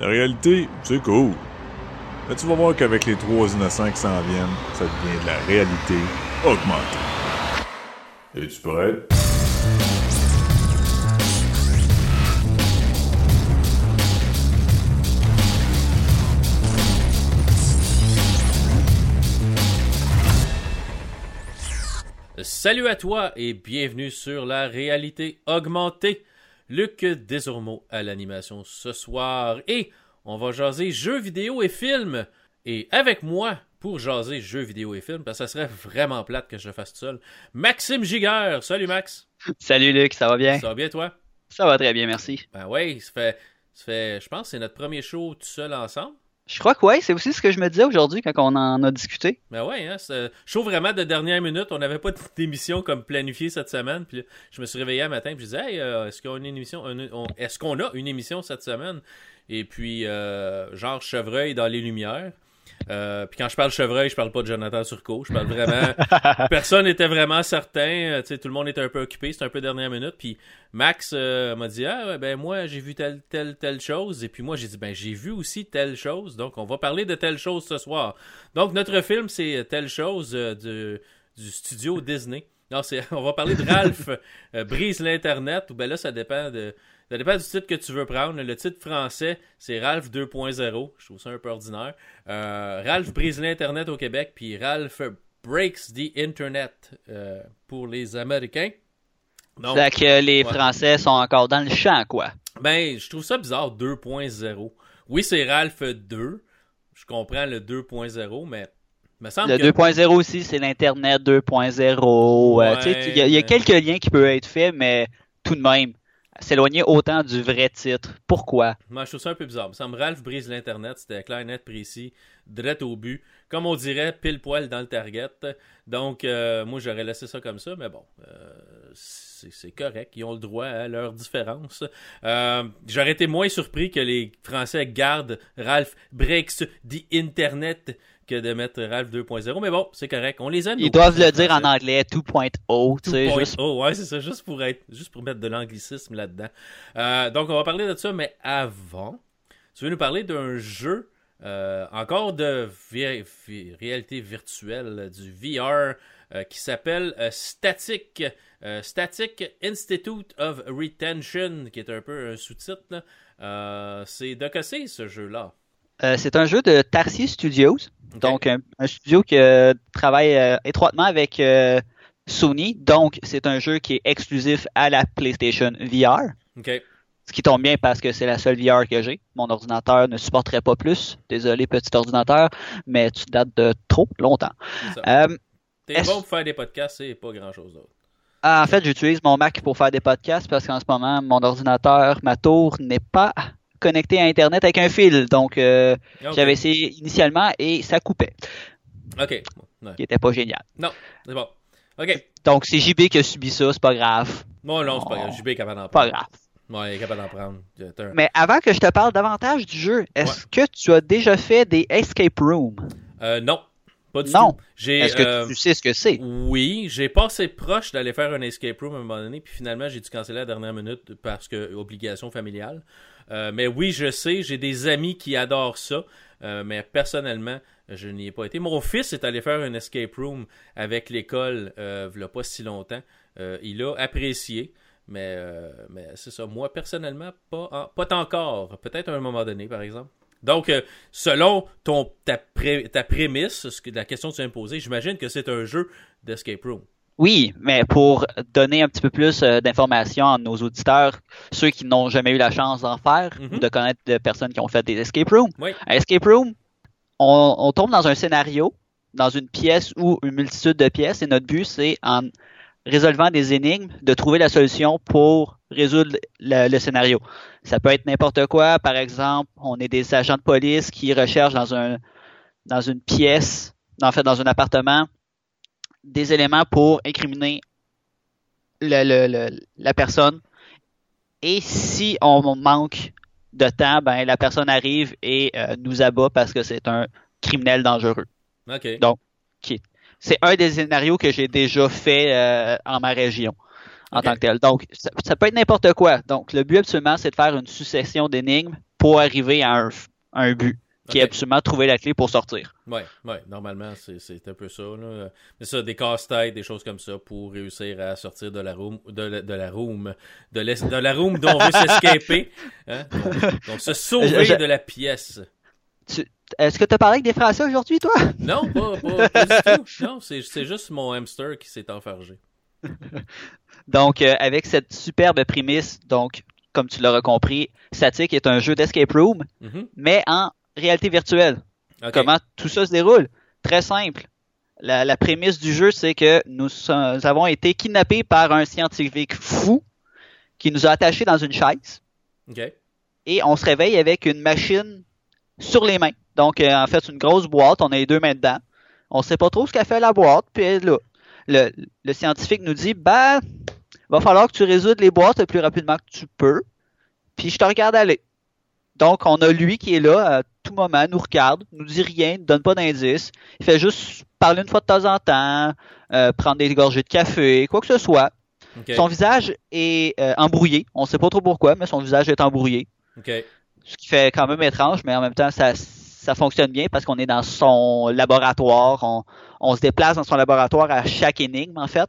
La réalité, c'est cool. Mais tu vas voir qu'avec les trois innocents qui s'en viennent, ça devient de la réalité augmentée. Es-tu prêt? Salut à toi et bienvenue sur la réalité augmentée. Luc Desormeaux à l'animation ce soir et on va jaser jeux vidéo et films. Et avec moi pour jaser jeux vidéo et films, parce que ça serait vraiment plate que je le fasse tout seul, Maxime Giguère. Salut Max. Salut Luc, ça va bien? Ça va bien toi? Ça va très bien, merci. Ben oui, ça fait, ça fait je pense que c'est notre premier show tout seul ensemble. Je crois que oui, c'est aussi ce que je me disais aujourd'hui quand on en a discuté. Ben ouais, hein, show vraiment de dernière minute. On n'avait pas d'émission comme planifiée cette semaine. Puis je me suis réveillé un matin et je disais euh, est-ce qu'on a une émission un- on- Est-ce qu'on a une émission cette semaine? Et puis euh, genre chevreuil dans les lumières. Euh, puis quand je parle chevreuil, je parle pas de Jonathan Turcot. Je parle vraiment. Personne n'était vraiment certain. euh, tout le monde était un peu occupé. C'était un peu dernière minute. Puis Max euh, m'a dit Ah, ben moi, j'ai vu telle, telle, telle chose. Et puis moi, j'ai dit Ben, j'ai vu aussi telle chose. Donc, on va parler de telle chose ce soir. Donc, notre film, c'est telle chose euh, de- du studio Disney. Non, on va parler de Ralph brise l'Internet. Ou ben là, ça dépend de. Ça dépend du titre que tu veux prendre. Le titre français, c'est Ralph 2.0. Je trouve ça un peu ordinaire. Euh, Ralph brise l'Internet au Québec, puis Ralph breaks the Internet euh, pour les Américains. Donc, Fait que les ouais. Français sont encore dans le champ, quoi. ben, je trouve ça bizarre, 2.0. Oui, c'est Ralph 2. Je comprends le 2.0, mais me semble Le que... 2.0 aussi, c'est l'Internet 2.0. euh, Ouais, Il y, a- y quelques liens qui peuvent être faits, mais tout de même, s'éloigner autant du vrai titre. Pourquoi? Moi, je trouve ça un peu bizarre. Ralph brise l'Internet. C'était clair, net, précis, direct au but. Comme on dirait, pile poil dans le target. Donc, euh, moi, j'aurais laissé ça comme ça, mais bon, euh, c'est c'est correct. Ils ont le droit à leur différence. Euh, j'aurais été moins surpris que les Français gardent Ralph breaks the Internet que de mettre Ralph 2.0. Mais bon, c'est correct. On les aime. Ils doivent le dire en anglais 2.0, tu sais, 2.0. juste Oh, ouais, c'est ça, juste pour être, juste pour mettre de l'anglicisme là-dedans. Euh, donc, on va parler de ça, mais avant, tu veux nous parler d'un jeu, euh, encore de vi- vi- réalité virtuelle, du VR, euh, qui s'appelle Static, Static Institute of Retention, qui est un peu un sous-titre. c'est de ce jeu-là? Euh, c'est un jeu de Tarsier Studios, donc un, un studio qui euh, travaille euh, étroitement avec Sony. Donc, c'est un jeu qui est exclusif à la PlayStation VR. OK. Ce qui tombe bien parce que c'est la seule VR que j'ai. Mon ordinateur ne supporterait pas plus. Désolé, petit ordinateur, mais tu dates de trop longtemps. T'es bon pour faire des podcasts, c'est pas grand-chose d'autre. en fait, j'utilise mon Mac pour faire des podcasts parce qu'en ce moment, mon ordinateur, ma tour, n'est pas connecté à Internet avec un fil. Donc, euh, j'avais essayé initialement et ça coupait, OK. Ouais. qui était pas génial. Non, c'est bon. OK. Donc, c'est JB qui a subi ça, c'est pas grave. Non, non, c'est pas grave. JB est capable d'en Pas prendre. grave. Ouais, il est capable d'en prendre. Mais avant que je te parle davantage du jeu, est-ce que tu as déjà fait des escape rooms? Euh, non, pas du Non. Est-ce que euh, tu sais ce que c'est? Oui, j'ai passé proche d'aller faire un escape room à un moment donné, puis finalement j'ai dû canceller à la dernière minute parce que obligation familiale. Euh, mais oui, je sais, j'ai des amis qui adorent ça, euh, mais personnellement, je n'y ai pas été. Mon fils est allé faire un escape room avec l'école euh, il y a pas si longtemps. Euh, il a apprécié. Mais, mais c'est ça. Moi, personnellement, pas, pas encore. Peut-être à un moment donné, par exemple. Donc, selon ton, ta, pré- ta prémisse, ce que, la question que tu de poser, j'imagine que c'est un jeu d'escape room. Oui, mais pour donner un petit peu plus euh, d'informations à nos auditeurs, ceux qui n'ont jamais eu la chance d'en faire, Mhm. ou de connaître de personnes qui ont fait des escape rooms. Oui. Un escape room, on, on tombe dans un scénario, dans une pièce ou une multitude de pièces, et notre but, c'est en résolvant des énigmes, de trouver la solution pour résoudre le, le scénario. Ça peut être n'importe quoi. Par exemple, on est des agents de police qui recherchent dans un dans une pièce, en fait dans un appartement, des éléments pour incriminer le- le- le- la personne. Et si on manque de temps, ben la personne arrive et euh, nous abat parce que c'est un criminel dangereux. OK. Donc, C'est un des scénarios que j'ai déjà fait euh, en ma région en tant que tel. Donc, ça, ça peut être n'importe quoi. Donc, le but absolument, c'est de faire une succession d'énigmes pour arriver à un, un but qui Ok. absolument trouver la clé pour sortir. Ouais, normalement, c'est, un peu ça. Là. Mais ça, des casse-têtes, des choses comme ça pour réussir à sortir de la room, de la, de la room, de, la room dont on veut s'escaper. Hein? Donc, donc, se sauver Je- de la pièce. Est-ce que tu as parlé avec des Français aujourd'hui, toi? Non, pas, pas, pas du tout. Non, c'est, juste mon hamster qui s'est enfargé. Donc, euh, avec cette superbe prémisse, donc, comme tu l'auras compris, Static est un jeu d'escape room, Mhm. mais en réalité virtuelle. Comment tout ça se déroule? Très simple. La, la prémisse du jeu, c'est que nous, avons été kidnappés par un scientifique fou qui nous a attachés dans une chaise et on se réveille avec une machine sur les mains. Donc, euh, en fait, une grosse boîte, on a les deux mains dedans. On sait pas trop ce qu'a fait la boîte, puis là, le, le scientifique nous dit, ben, va falloir que tu résoudes les boîtes le plus rapidement que tu peux, puis je te regarde aller. Donc, on a lui qui est là à tout moment, nous regarde, nous dit rien, ne donne pas d'indice. Il fait juste parler une fois de temps en temps, euh, prendre des gorgées de café, quoi que ce soit. Son visage est euh, embrouillé. On sait pas trop pourquoi, mais son visage est embrouillé Ok. ce qui fait quand même étrange, mais en même temps, ça, ça fonctionne bien parce qu'on est dans son laboratoire. On, on se déplace dans son laboratoire à chaque énigme, en fait.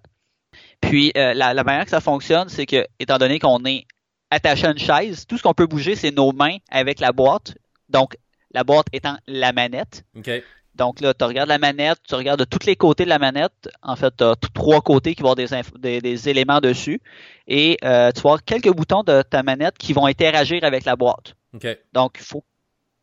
Puis, euh, la, la manière que ça fonctionne, c'est que, étant donné qu'on est attaché à une chaise, tout ce qu'on peut bouger, c'est nos mains avec la boîte. Donc, la boîte étant la manette. Ok. Donc là, tu regardes la manette, tu regardes de tous les côtés de la manette. En fait, tu as trois côtés qui vont avoir des, des, des éléments dessus. Et euh, tu vas avoir quelques boutons de ta manette qui vont interagir avec la boîte. Ok. Donc, il faut.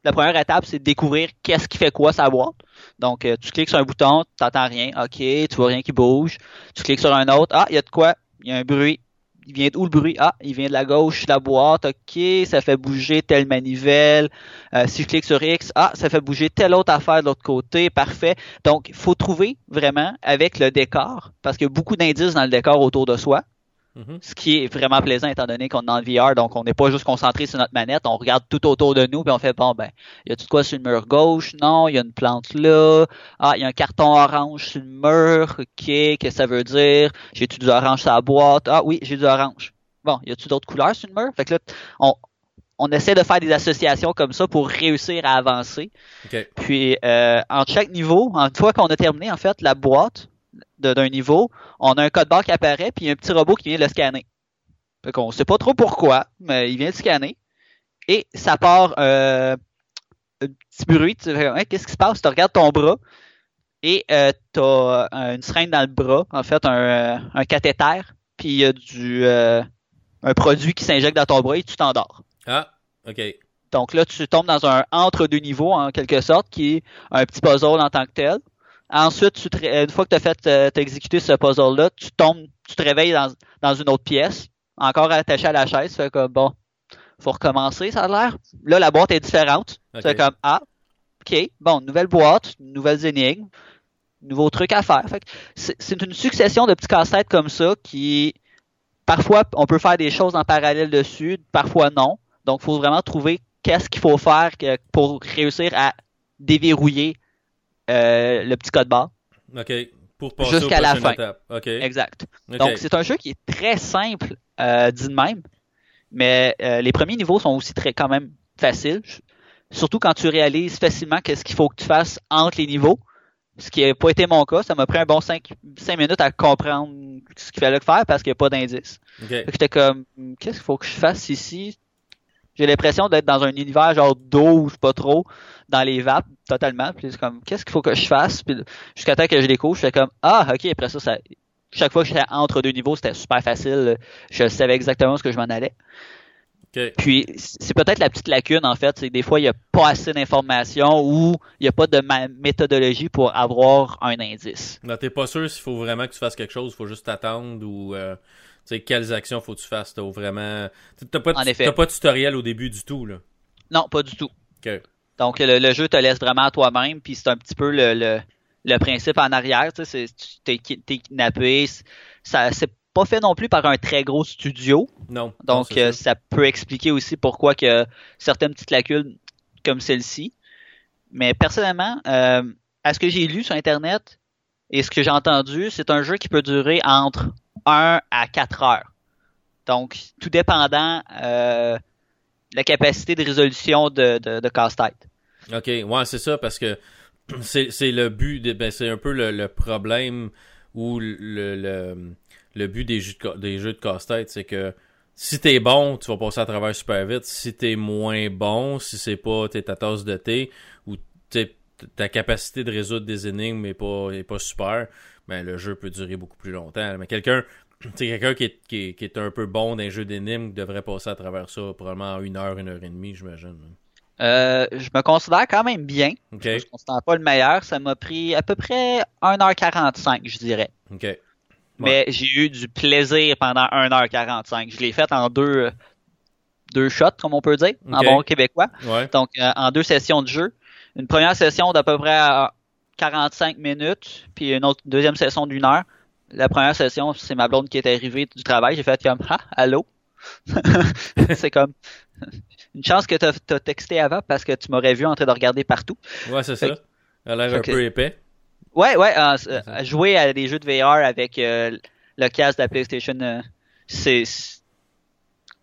La première étape, c'est de découvrir qu'est-ce qui fait quoi sa boîte. Donc, euh, tu cliques sur un bouton, tu n'entends rien, ok, tu vois rien qui bouge. Tu cliques sur un autre, ah, il y a de quoi, il y a un bruit. Il vient d'où le bruit? Ah, il vient de la gauche, la boîte, ok, ça fait bouger telle manivelle. Euh, si je clique sur X, ah, ça fait bouger telle autre affaire de l'autre côté, parfait. Donc, il faut trouver vraiment avec le décor, parce qu'il y a beaucoup d'indices dans le décor autour de soi Mhm. ce qui est vraiment plaisant étant donné qu'on est le VR, donc on n'est pas juste concentré sur notre manette, on regarde tout autour de nous, puis on fait bon ben, y a-tu de quoi sur le mur gauche? Non, il y a une plante là. Ah, il y a un carton orange sur le mur. Ok, qu'est-ce que ça veut dire? J'ai-tu du orange sur la boîte? Ah oui, j'ai du orange. Bon, y a-tu d'autres couleurs sur le mur? Fait que là, on, on essaie de faire des associations comme ça pour réussir à avancer. Ok. Puis, euh, entre chaque niveau, une fois qu'on a terminé, en fait, la boîte d'un niveau, on a un code barre qui apparaît, puis il y a un petit robot qui vient le scanner. Fait qu'on sait pas trop pourquoi, mais il vient le scanner. Et ça part euh, un petit bruit. Tu fais, qu'est-ce qui se passe? Tu regardes ton bras et euh, tu as une seringue dans le bras, en fait, un, euh, un cathéter, puis il y a du euh, un produit qui s'injecte dans ton bras et tu t'endors. Ah, ok. Donc là, tu tombes dans un entre-deux niveaux, en quelque sorte, qui est un petit puzzle en tant que tel. Ensuite, tu te une fois que tu as fait, euh, exécuté ce puzzle-là, tu tombes, tu te réveilles dans, dans une autre pièce, encore attaché à la chaise, fait que bon, faut recommencer, ça a l'air. Là, la boîte est différente. C'est comme, ah, ok, bon, nouvelle boîte, nouvelles énigmes, nouveaux trucs à faire. Fait que c'est c'est une succession de petits casse-têtes comme ça qui, parfois, on peut faire des choses en parallèle dessus, parfois non. Donc, il faut vraiment trouver qu'est-ce qu'il faut faire que- pour réussir à déverrouiller euh, le petit code barre. Ok. Pour passer Jusqu'à la fin. étapes. Ok. Exact. Donc, c'est un jeu qui est très simple, euh, dit de même, mais euh, les premiers niveaux sont aussi très quand même faciles. Surtout quand tu réalises facilement qu'est-ce qu'il faut que tu fasses entre les niveaux. Ce qui n'a pas été mon cas. Ça m'a pris un bon 5, minutes à comprendre ce qu'il fallait faire parce qu'il n'y a pas d'indice. Ok. Fait que j'étais comme, qu'est-ce qu'il faut que je fasse ici? J'ai l'impression d'être dans un univers genre d'eau, je sais pas trop, dans les vapes, totalement. Puis c'est comme, qu'est-ce qu'il faut que je fasse? Puis jusqu'à temps que je découvre, je fais comme, ah, ok, après ça, ça chaque fois que j'étais entre deux niveaux, c'était super facile. Je savais exactement ce que je m'en allais. Puis c'est peut-être la petite lacune, en fait, c'est que des fois, il n'y a pas assez d'informations ou il n'y a pas de ma- méthodologie pour avoir un indice. Non, t'es pas sûr s'il faut vraiment que tu fasses quelque chose, il faut juste t'attendre ou euh, sais quelles actions faut que tu fasses? T'as vraiment t'as pas t'as pas de tutoriel au début du tout là. Non, pas du tout. Ok. Donc le, le jeu te laisse vraiment à toi-même, puis c'est un petit peu le, le, le principe en arrière. Tu sais, t'es ki- t'es kidnappé. c'est- Ça, c'est pas fait non plus par un très gros studio, Non. donc euh, ça. ça peut expliquer aussi pourquoi que certaines petites lacunes comme celle-ci. Mais personnellement, euh, à ce que j'ai lu sur internet et ce que j'ai entendu, c'est un jeu qui peut durer entre 1 à 4 heures. Donc, tout dépendant euh, la capacité de résolution de, de, casse-tête. Ok, ouais, c'est ça, parce que c'est le but, de- ben, c'est un peu le, le problème ou le, le, le but des jeux de, des jeux de casse-tête, c'est que si t'es bon, tu vas passer à travers super vite. Si t'es moins bon, si c'est pas t'es ta tasse de thé ou ta capacité de résoudre des énigmes est pas, est pas super, ben le jeu peut durer beaucoup plus longtemps. Mais quelqu'un, quelqu'un qui est, qui, est, qui est un peu bon dans les jeux d'énigmes devrait passer à travers ça probablement en une heure, une heure et demie, j'imagine. Euh, je me considère quand même bien. Je me considère pas le meilleur. Ça m'a pris à peu près 1h45, je dirais. ok. Mais j'ai eu du plaisir pendant 1h45. Je l'ai fait en deux, deux shots, comme on peut dire, en bon québécois. Ouais. Donc, euh, en deux sessions de jeu. Une première session d'à peu près 45 minutes, puis une autre deuxième session d'une heure. La première session, c'est ma blonde qui est arrivée du travail. J'ai fait comme Ah, allô? c'est comme une chance que t'as as texté avant parce que tu m'aurais vu en train de regarder partout. Ouais, c'est ça. Elle a l'air un que- peu épais. Ouais, ouais, euh, euh, jouer à des jeux de VR avec euh, le casque de la PlayStation, euh, c'est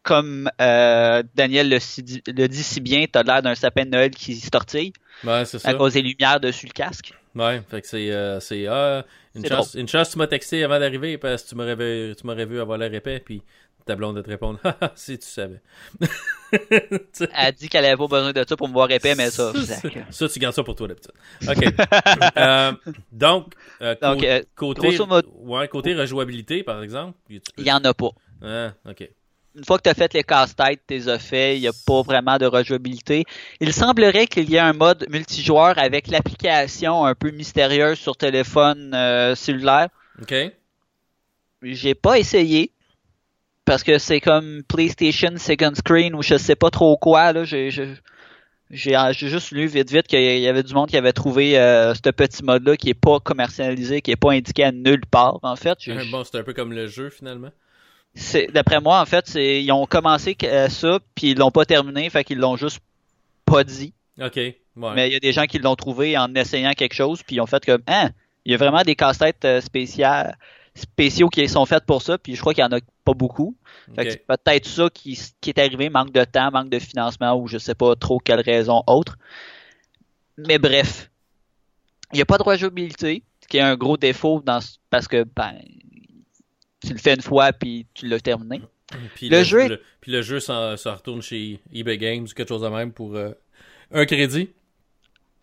comme Daniel le, dit si bien, t'as l'air d'un sapin de Noël qui se tortille Ouais, c'est ça. à cause des lumières dessus le casque. Ouais, fait que c'est euh, c'est ah, une chance une chance tu m'as texté avant d'arriver parce que tu m'aurais vu tu m'aurais vu avoir l'air épais puis ta blonde de te répondre Haha, si tu savais. Elle dit qu'elle avait pas besoin de ça pour me voir épais, mais ça, ça, tu gardes ça pour toi d'habitude. OK. Euh, donc euh, Donc, euh, côté grosso modo- ouais, côté rejouabilité par exemple, il y en a pas. Ah, OK. Une fois que tu as fait les casse-têtes, tu les as fait, il n'y a pas vraiment de rejouabilité. Il semblerait qu'il y ait un mode multijoueur avec l'application un peu mystérieuse sur téléphone euh, cellulaire. OK. J'ai pas essayé parce que c'est comme PlayStation Second Screen ou je sais pas trop quoi là. J'ai juste lu vite vite qu'il y avait du monde qui avait trouvé euh, ce petit mode là qui est pas commercialisé, qui est pas indiqué à nulle part en fait. Bon, c'est un peu comme le jeu finalement. C'est d'après moi en fait c'est ils ont commencé euh, ça puis ils l'ont pas terminé fait qu'ils l'ont juste pas dit OK. Ouais. mais il y a des gens qui l'ont trouvé en essayant quelque chose puis ils ont fait comme hein il y a vraiment des casse-têtes euh, spéciales spéciaux qui sont faits pour ça puis je crois qu'il y en a pas beaucoup fait que OK. c'est peut-être ça qui, qui est arrivé manque de temps manque de financement ou je sais pas trop quelle raison autre mais bref il n'y a pas de rejouabilité ce qui est un gros défaut dans ce- parce que ben tu le fais une fois puis tu l'as terminé Puis Le jeu le- puis le jeu s'en s'en retourne chez eBay Games ou quelque chose de même pour euh, un crédit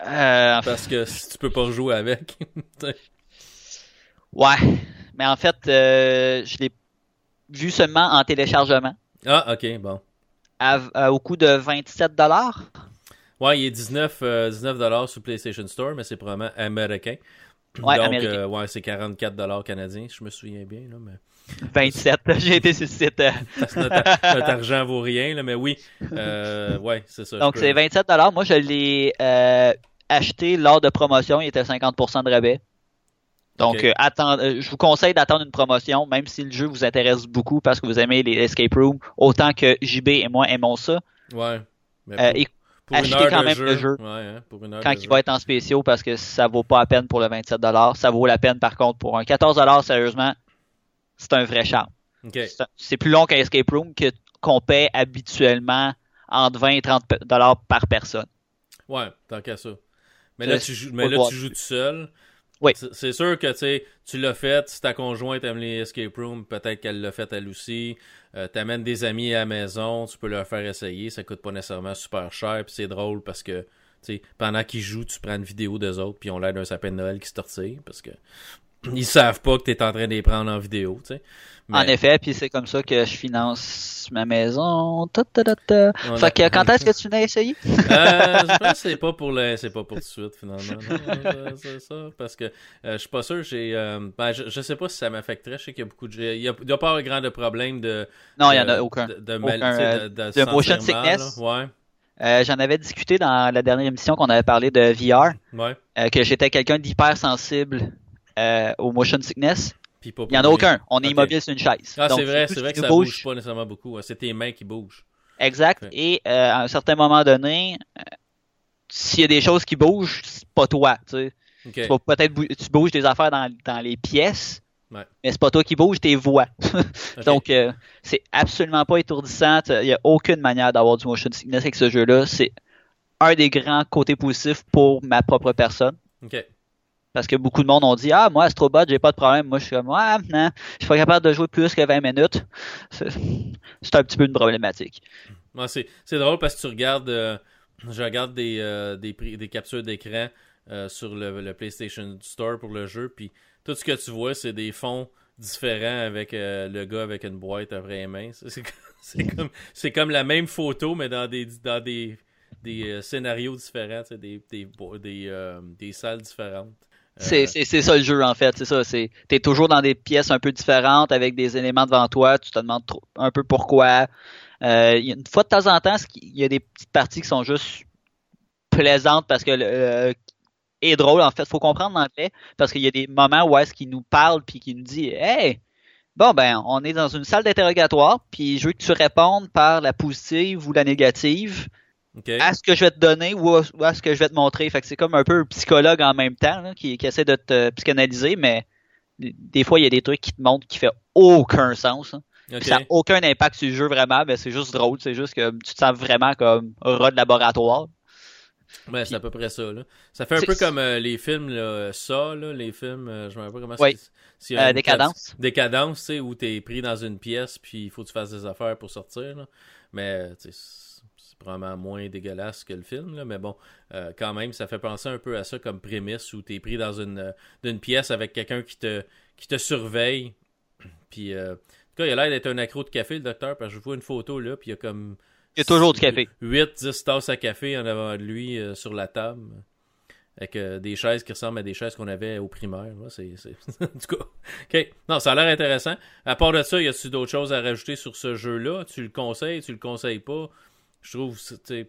Euh, parce que si tu peux pas rejouer avec. ouais, mais en fait, euh, je l'ai vu seulement en téléchargement ah, OK, bon. à- à- au coût de 27 dollars. Ouais, il est 19, euh, 19 dollars sur PlayStation Store, mais c'est probablement américain. Ouais, Donc, euh, ouais, c'est 44 dollars canadiens, je me souviens bien. Là, mais... 27. J'ai été sur le site. euh. Parce que notre, notre argent vaut rien, là, mais oui. Euh, ouais, c'est ça. Donc peux- c'est 27 dollars. Moi, je l'ai euh, acheté lors de promotion. Il était 50% de rabais. Donc, euh, je vous conseille d'attendre une promotion, même si le jeu vous intéresse beaucoup parce que vous aimez les escape rooms, autant que JB et moi aimons ça. Ouais. Mais pour, heure quand même le jeu. Ouais, hein, pour une heure quand il jeu. va être en spéciaux parce que ça vaut pas la peine pour le 27 Ça vaut la peine par contre pour un 14 sérieusement, c'est un vrai charme. C'est plus long qu'un escape room qu'on paie habituellement entre 20 et 30 pe- dollars par personne. Ouais, tant qu'à ça. Mais là, tu joues, mais là, tu joues tout seul. Oui. C'est- sûr que tu l'as fait. Si ta conjointe aime les escape rooms, peut-être qu'elle l'a fait elle aussi. Euh, T'amènes des amis à la maison, tu peux leur faire essayer. Ça coûte pas nécessairement super cher. Puis c'est drôle parce que pendant qu'ils jouent, tu prends une vidéo d'eux autres. Puis on l'air d'un sapin de Noël qui se tortille. Parce que ils savent pas que t'es en train de les prendre en vidéo. tu sais. En Mais- effet, puis c'est comme ça que je finance ma maison. Ta, ta, ta, a- Fait que quand est-ce que tu venais essayer? Euh, je pense que c'est pas pour le, c'est pas pour tout de suite finalement. C'est ça, parce que euh, je suis pas sûr. J'ai, euh, ben, je, je sais pas si ça m'affecterait. Je sais qu'il y a beaucoup de, il y a, il y a pas un grand de problème de. Non, il de- y en a aucun. De, de, mal- Aucun, tu euh, de, de, motion mal, sickness. Ouais, Euh, J'en avais discuté dans la dernière émission qu'on avait parlé de VR, ouais. euh, que j'étais quelqu'un d'hypersensible euh, au motion sickness. Puis pas Il y en a aucun. On est Ok. immobile sur une chaise. Ah, c'est vrai, c'est ce vrai que ça bouge. pas nécessairement beaucoup. C'est tes mains qui bougent. Exact. Et euh, à un certain moment donné, euh, s'il y a des choses qui bougent, c'est pas toi. Tu, sais. Tu vas peut-être bou- tu bouges des affaires dans, dans les pièces, Ouais. Mais c'est pas toi qui bouge, tes voix. Donc, euh, c'est absolument pas étourdissant. Il n'y a aucune manière d'avoir du motion sickness avec ce jeu-là. C'est un des grands côtés positifs pour ma propre personne. Ok. Parce que beaucoup de monde ont dit Ah, moi, Astrobot, j'ai pas de problème. Moi, je suis comme Ah, non, je suis pas capable de jouer plus que 20 minutes. C'est un petit peu une problématique. C'est, drôle parce que tu regardes, euh, je regarde des, euh, des, captures d'écran euh, sur le, le PlayStation Store pour le jeu, puis tout ce que tu vois, c'est des fonds différents avec le gars avec une boîte à vraies mains. C'est, comme- comme, la même photo, mais dans des, dans des, des scénarios différents, des, des, des, des salles différentes. Euh, C'est c'est- c'est ça le jeu, en fait. C'est ça. c'est T'es toujours dans des pièces un peu différentes avec des éléments devant toi. Tu te demandes trop- un peu pourquoi. Euh, une fois de temps en temps, il y a des petites parties qui sont juste plaisantes parce que le, euh, et drôle en fait faut comprendre l'anglais parce qu'il y a des moments où est-ce qu'il nous parle puis qu'il nous dit hey bon ben on est dans une salle d'interrogatoire puis je veux que tu répondes par la positive ou la négative à ce que je vais te donner ou à, ou à ce que je vais te montrer fait que c'est comme un peu un psychologue en même temps là, qui, qui essaie de te psychanalyser mais des- fois il y a des trucs qui te montrent qui fait aucun sens hein. ça n'a aucun impact sur le jeu vraiment mais c'est juste drôle c'est juste que tu te sens vraiment comme rat de laboratoire Ouais, c'est à peu près ça. Là. Ça fait un peu comme euh, les films, là, ça, là, les films, euh, je me rappelle pas comment Oui. c'est. Euh, Décadence. Décadence, tu sais, où t'es pris dans une pièce, puis il faut que tu fasses des affaires pour sortir. Là. Mais, tu sais, c'est probablement moins dégueulasse que le film, là. Mais bon, euh, quand même, ça fait penser un peu à ça comme prémisse, où t'es pris dans une, euh, pièce avec quelqu'un qui te, qui te surveille. Puis, euh, en tout cas, il a l'air d'être un accro de café, le docteur, parce que je vois une photo, là, puis il y a comme... Il y a toujours du café. 8, 10 tasses à café en avant de lui euh, sur la table. Avec euh, des chaises qui ressemblent à des chaises qu'on avait au primaire. C'est, tout cas, ok. Non, ça a l'air intéressant. À part de ça, y a-tu d'autres choses à rajouter sur ce jeu-là? Tu le conseilles Tu le conseilles pas? Je trouve,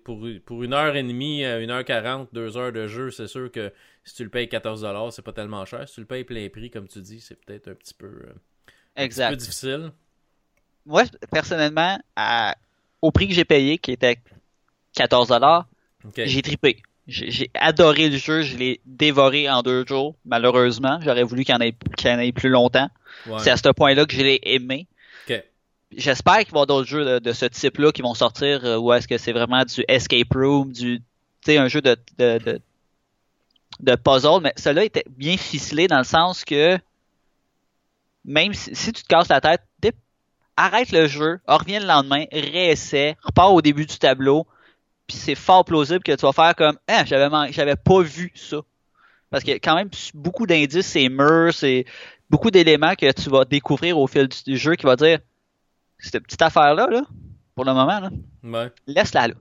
pour, pour une heure et demie, une heure quarante, deux heures de jeu, c'est sûr que si tu le payes 14$, c'est pas tellement cher. Si tu le payes plein prix, comme tu dis, c'est peut-être un petit peu, euh, un petit peu Exact. difficile. Moi, personnellement, à- au prix que j'ai payé, qui était 14 dollars, Ok. j'ai tripé. J'ai adoré le jeu, je l'ai dévoré en deux jours, malheureusement. J'aurais voulu qu'il y en ait, qu'il y en ait plus longtemps. Ouais. C'est à ce point-là que je l'ai aimé. J'espère qu'il va y avoir d'autres jeux de, ce type-là qui vont sortir, euh, où est-ce que c'est vraiment du escape room, du, un jeu de, de, de, puzzle, mais celui-là était bien ficelé dans le sens que même si, tu te casses la tête, arrête le jeu, reviens le lendemain, réessaie, repars au début du tableau, puis c'est fort plausible que tu vas faire comme ah j'avais j'avais pas vu ça. Parce a quand même beaucoup d'indices c'est murs c'est beaucoup d'éléments que tu vas découvrir au fil du jeu qui va dire cette petite affaire là pour le moment là Ouais. laisse-la là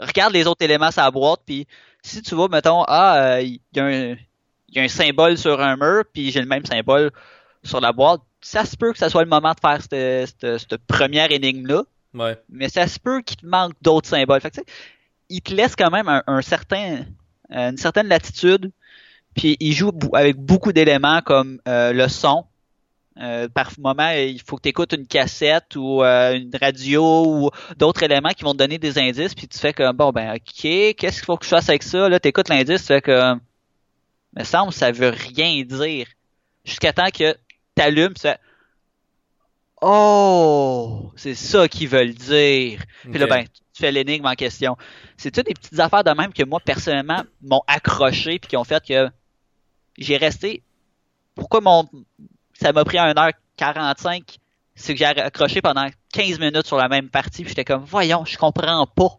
regarde les autres éléments sur la boîte puis si tu vois mettons ah il y a un il y a un symbole sur un mur puis j'ai le même symbole sur la boîte ça se peut que ça soit le moment de faire cette, cette, cette première énigme là Ouais. mais ça se peut qu'il te manque d'autres symboles. Fait que, il te laisse quand même un, un certain, euh, une certaine latitude, puis il joue avec beaucoup d'éléments comme euh, le son. Euh, par moment, il faut que tu écoutes une cassette ou euh, une radio ou d'autres éléments qui vont te donner des indices, puis tu fais comme bon ben ok, qu'est-ce qu'il faut que je fasse avec ça? Là, tu écoutes l'indice, tu fais comme me semble ça veut rien dire. Jusqu'à temps que t'allumes, tu fais Oh, c'est ça qu'ils veulent dire. Puis là, ben, tu fais l'énigme en question. C'est toutes des petites affaires de même que moi, personnellement, m'ont accroché puis qui ont fait que j'ai resté. Pourquoi mon ça m'a pris 1h45? C'est que j'ai accroché pendant 15 minutes sur la même partie, puis j'étais comme voyons, je comprends pas.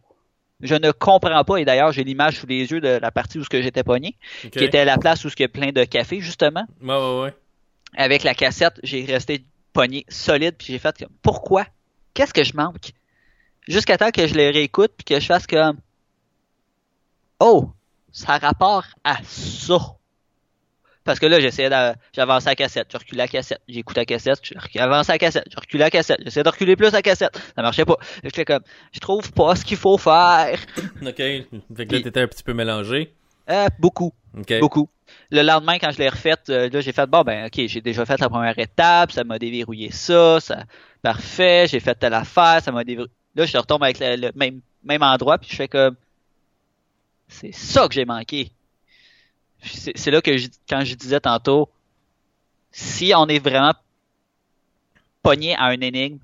Je ne comprends pas. Et d'ailleurs, j'ai l'image sous les yeux de la partie où ce que j'étais pogné, qui était la place où il y a plein de café, justement Ouais, ouais, ouais. avec la cassette, j'ai resté pogné solide, puis j'ai fait comme, pourquoi? Qu'est-ce que je manque? Jusqu'à temps que je le réécoute, puis que je fasse comme, oh, ça a rapport à ça. Parce que là, j'essayais j'avançais la cassette, je reculais la cassette, j'écoutais la cassette, j'avançais la cassette, je reculais la cassette, j'essayais de reculer plus la cassette, ça marchait pas. Je fais comme, je trouve pas ce qu'il faut faire. Ok. Fait que là, t'étais un petit peu mélangé. Euh, beaucoup. Ok. Beaucoup. Le lendemain, quand je l'ai refaite, euh, là, j'ai fait, bon, ben, ok, j'ai déjà fait la première étape, ça m'a déverrouillé ça, ça, parfait, j'ai fait telle affaire, ça m'a déverrouillé. Là, je retombe avec le, le même, même endroit, puis je fais comme, c'est ça que j'ai manqué. C'est là que je- quand je disais tantôt, si on est vraiment pogné à un énigme,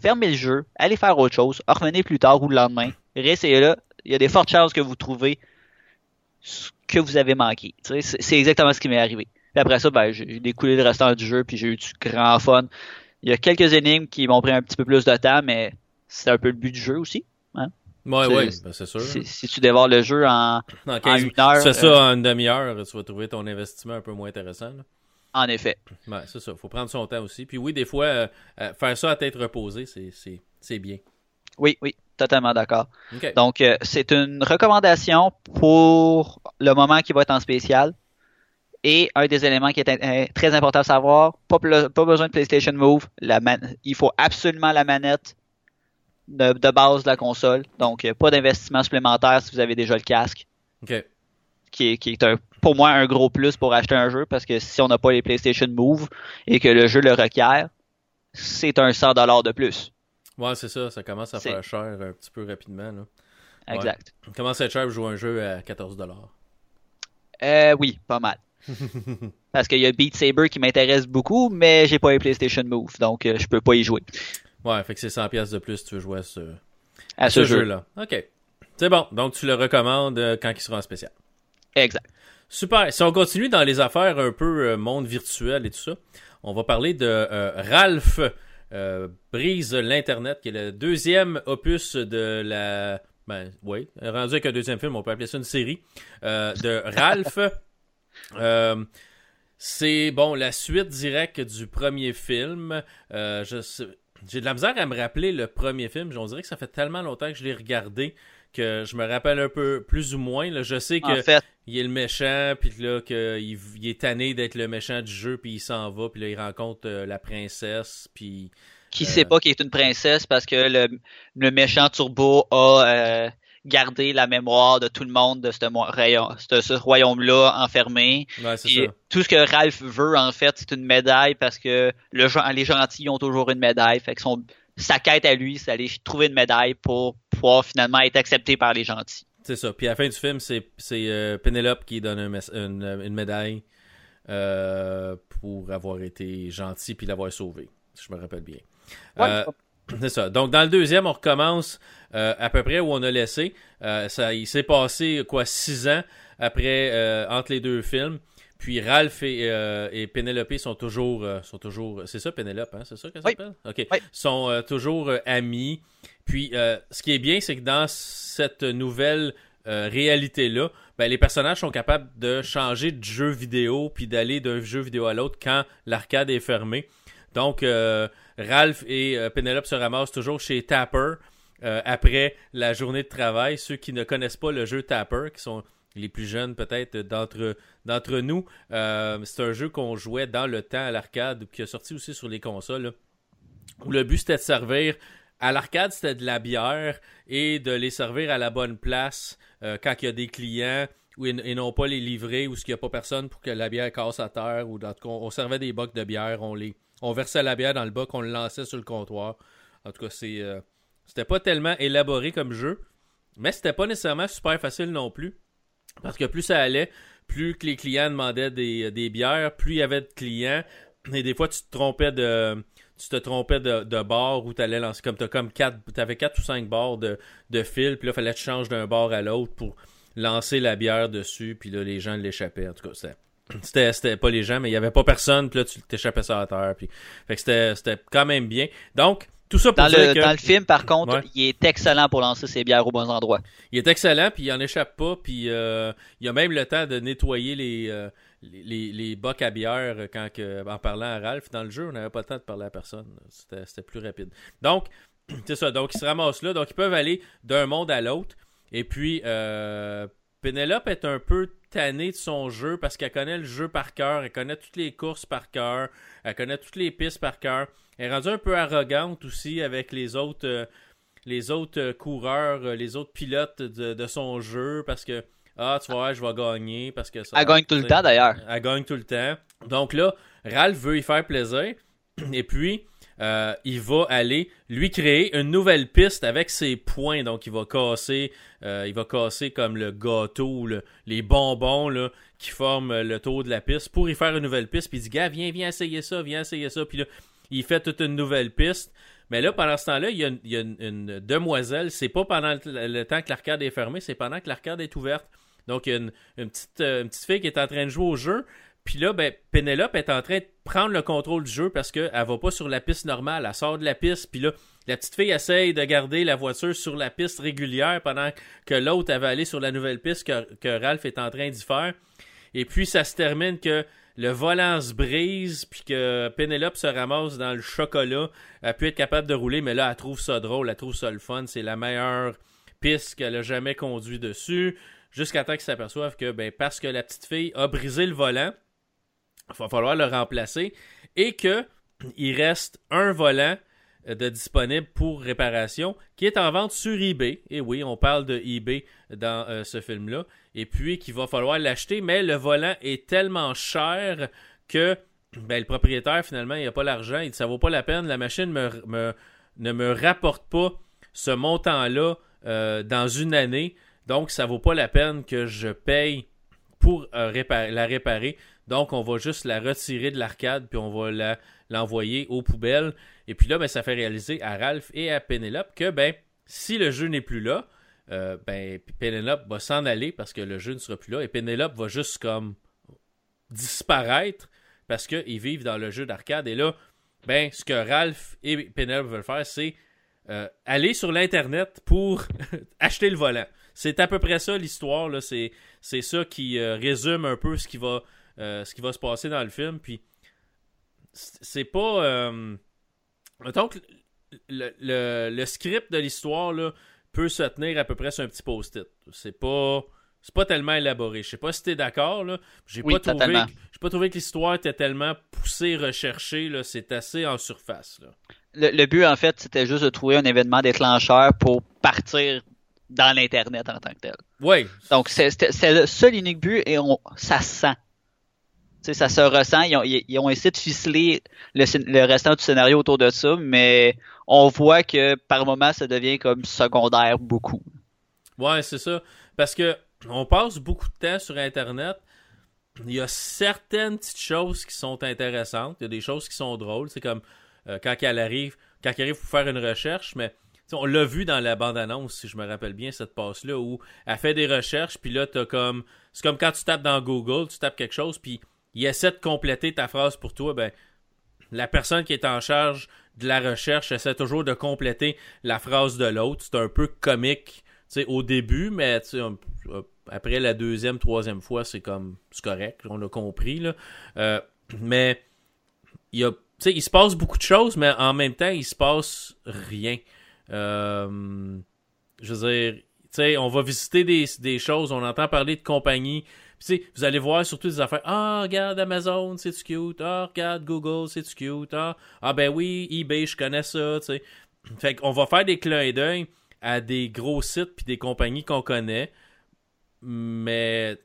fermez le jeu, allez faire autre chose, revenez plus tard ou le lendemain, réessayez-le. Il y a des fortes chances que vous trouvez ce que vous avez manqué. C'est exactement ce qui m'est arrivé. Puis après ça, ben, j'ai découlé le restant du jeu, puis j'ai eu du grand fun. Il y a quelques énigmes qui m'ont pris un petit peu plus de temps, mais c'est un peu le but du jeu aussi. Ouais, ouais, ben, c'est sûr. Si, si tu dévores le jeu en, En en 15 une heure, tu fais euh, ça en une demi-heure, tu vas trouver ton investissement un peu moins intéressant. là. en effet. C'est ça. Faut prendre son temps aussi. Puis oui, des fois, euh, euh, faire ça à tête reposée, c'est, bien. Oui, oui, totalement d'accord. Donc, euh, c'est une recommandation pour le moment qui va être en spécial. Et un des éléments qui est euh, très important à savoir, pas, pas besoin de PlayStation Move. La man- il faut absolument la manette de, de base de la console. Donc, euh, pas d'investissement supplémentaire si vous avez déjà le casque, OK. qui est, qui est un, pour moi un gros plus pour acheter un jeu, parce que si on n'a pas les PlayStation Move et que le jeu le requiert, c'est un 100$ de plus. Ouais, c'est ça. Ça commence à faire cher un petit peu rapidement. Là. Ouais. Exact. Ça commence à être cher de jouer un jeu à 14 Euh, oui, pas mal. Parce qu'il y a Beat Saber qui m'intéresse beaucoup, mais j'ai pas les PlayStation Move, donc euh, je peux pas y jouer Ouais, fait que c'est 100$ piastres de plus si tu veux jouer à ce, à ce, jeu. jeu-là. OK. C'est bon. Donc, tu le recommandes euh, quand il sera en spécial. Exact. Super. Si on continue dans les affaires un peu euh, monde virtuel et tout ça, on va parler de euh, Ralph euh, brise l'Internet, qui est le deuxième opus de la... Ben, oui, rendu avec un deuxième film, on peut appeler ça une série, euh, de Ralph. Euh, c'est, bon, la suite directe du premier film. Euh, je sais- J'ai de la misère à me rappeler le premier film. On dirait que ça fait tellement longtemps que je l'ai regardé que je me rappelle un peu plus ou moins. là. Je sais que En fait, il est le méchant, puis là, que il, il est tanné d'être le méchant du jeu, puis il s'en va, puis là, il rencontre euh, la princesse, puis... qui Euh. sait pas qu'il est une princesse parce que le, le méchant Turbo a euh, gardé la mémoire de tout le monde de ce, rayon- royaume-là enfermé. Ouais, c'est Et ça. tout ce que Ralph veut, en fait, c'est une médaille parce que le, les gentils ont toujours une médaille. Fait que son, sa quête à lui, c'est d'aller trouver une médaille pour pouvoir finalement être accepté par les gentils. C'est ça. Puis à la fin du film, c'est c'est, euh, Penelope qui donne un mess- une, une médaille euh, pour avoir été gentil puis l'avoir sauvé, si je me rappelle bien. Euh, c'est ça. Donc, dans le deuxième, on recommence euh, à peu près où on a laissé. Euh, ça, il s'est passé, quoi, six ans après, euh, entre les deux films. Puis Ralph et, et Penelope sont toujours, sont toujours, c'est ça Penelope, hein? c'est ça qu'elle Oui. s'appelle? Ok. Oui. Sont toujours amis. Puis, euh, ce qui est bien, c'est que dans cette nouvelle réalité-là, ben, les personnages sont capables de changer de jeu vidéo puis d'aller d'un jeu vidéo à l'autre quand l'arcade est fermée. Donc, euh, Ralph et euh, Penelope se ramassent toujours chez Tapper euh, après la journée de travail. Ceux qui ne connaissent pas le jeu Tapper, qui sont les plus jeunes peut-être d'entre nous, c'est un jeu qu'on jouait dans le temps à l'arcade, qui est sorti aussi sur les consoles, où le but c'était de servir à l'arcade, c'était de la bière et de les servir à la bonne place quand il y a des clients et, non pas les livrer ou ce qu'il n'y a pas personne pour que la bière casse à terre ou on servait des bocs de bière, on les on versait la bière dans le boc, on le lançait sur le comptoir. En tout cas, c'est euh, c'était pas tellement élaboré comme jeu, mais c'était pas nécessairement super facile non plus. Parce que plus ça allait, plus les clients demandaient des, des bières, plus il y avait de clients. Et des fois, tu te trompais de. Tu te trompais de, bar où tu allais lancer comme t'as comme quatre. T'avais quatre ou cinq bars de, de fil, puis là, il fallait que tu changes d'un bar à l'autre pour lancer la bière dessus, puis là, les gens l'échappaient. En tout cas, c'était. Pas les gens, mais il y avait pas personne, puis là, tu t'échappais ça à terre. Puis... Fait que c'était, c'était quand même bien. Donc, tout ça pour Dans dire le, que... dans le film, par contre, Ouais. il est excellent pour lancer ses bières aux bons endroits. Il est excellent, puis il en échappe pas, puis euh, il a même le temps de nettoyer les, euh, les, les, les bocs à bière quand que, en parlant à Ralph. Dans le jeu, on n'avait pas le temps de parler à personne. C'était c'était plus rapide. Donc, c'est ça. Donc, ils se ramassent là. Donc, ils peuvent aller d'un monde à l'autre. Et puis, euh, Penelope est un peu tannée de son jeu parce qu'elle connaît le jeu par cœur. Elle connaît toutes les courses par cœur. Elle connaît toutes les pistes par cœur. Elle est rendue un peu arrogante aussi avec les autres... euh, les autres euh, coureurs, euh, les autres pilotes de, de son jeu parce que ah tu vois je vais gagner parce que ça Elle gagne tout le temps, d'ailleurs. elle gagne tout le temps donc là Ralph veut y faire plaisir et puis euh, il va aller lui créer une nouvelle piste avec ses points. Donc, il va casser, euh, il va casser comme le gâteau, les bonbons là, qui forment le tour de la piste pour y faire une nouvelle piste. Puis il dit, gars, viens, viens essayer ça, viens essayer ça. Puis là, il fait toute une nouvelle piste. Mais là, pendant ce temps-là, il y a, une, demoiselle. C'est pas pendant le, temps que l'arcade est fermée, c'est pendant que l'arcade est ouverte. Donc, il y a une, une petite fille qui est en train de jouer au jeu. Puis là, ben, Penelope est en train de prendre le contrôle du jeu parce qu'elle va pas sur la piste normale. Elle sort de la piste, puis là, la petite fille essaye de garder la voiture sur la piste régulière pendant que l'autre avait allé sur la nouvelle piste que, que Ralph est en train d'y faire. Et puis, ça se termine que le volant se brise, puis que Penelope se ramasse dans le chocolat. Elle peut être capable de rouler, mais là, elle trouve ça drôle, elle trouve ça le fun. C'est la meilleure piste qu'elle a jamais conduit dessus. Jusqu'à temps qu'ils s'aperçoivent que, ben, parce que la petite fille a brisé le volant, il va falloir le remplacer et que il reste un volant euh, de disponible pour réparation qui est en vente sur eBay. Et oui, on parle de eBay dans euh, ce film-là. Et puis qu'il va falloir l'acheter, mais le volant est tellement cher que ben, le propriétaire, finalement, il n'a pas l'argent. Il dit ça vaut pas la peine. La machine me, ne me rapporte pas ce montant-là euh, dans une année. Donc, ça vaut pas la peine que je paye pour la réparer. Donc, on va juste la retirer de l'arcade, puis on va l'envoyer aux poubelles. Et puis là, ben, ça fait réaliser à Ralph et à Penelope que ben, si le jeu n'est plus là, euh, ben, Penelope va s'en aller parce que le jeu ne sera plus là. Et Penelope va juste comme disparaître parce qu'ils vivent dans le jeu d'arcade. Et là, ben, ce que Ralph et Penelope veulent faire, c'est euh, aller sur l'Internet pour acheter le volant. C'est à peu près ça l'histoire. C'est ça qui euh, résume un peu ce qui va euh, ce qui va se passer dans le film. Puis, c'est pas. Euh... que le, script de l'histoire peut se tenir à peu près sur un petit post-it. C'est pas. C'est pas tellement élaboré. Je sais pas si t'es d'accord, là. J'ai pas trouvé. J'ai pas trouvé que l'histoire était tellement poussée, recherchée, là. C'est assez en surface, Le, but, en fait, c'était juste de trouver un événement déclencheur pour partir dans l'Internet en tant que tel. Oui. Donc, c'est le seul unique but et on, ça sent ça se ressent. Ils ont, essayé de ficeler le, restant du scénario autour de ça, mais on voit que par moments, ça devient comme secondaire beaucoup. Ouais, c'est ça. Parce que on passe beaucoup de temps sur Internet. Il y a certaines petites choses qui sont intéressantes. Il y a des choses qui sont drôles. C'est comme euh, quand elle arrive, quand elle arrive pour faire une recherche, mais on l'a vu dans la bande-annonce, si je me rappelle bien, cette passe-là, où elle fait des recherches, puis là, t'as comme. C'est comme quand tu tapes dans Google, tu tapes quelque chose, puis il essaie de compléter ta phrase pour toi, ben, la personne qui est en charge de la recherche essaie toujours de compléter la phrase de l'autre. C'est un peu comique au début, mais après la deuxième, troisième fois, c'est comme c'est correct, on a compris. Là. Euh, mais il, a, il se passe beaucoup de choses, mais en même temps, il se passe rien. Euh, je veux dire, on va visiter des, des, choses, on entend parler de compagnies vous allez voir surtout des affaires. Ah, regarde Amazon, c'est cute? Ah, regarde Google, c'est cute? Ah, ah, ben oui, eBay, je connais ça. sais. Fait qu'on va faire des clins d'œil à des gros sites puis des compagnies qu'on connaît. Mais,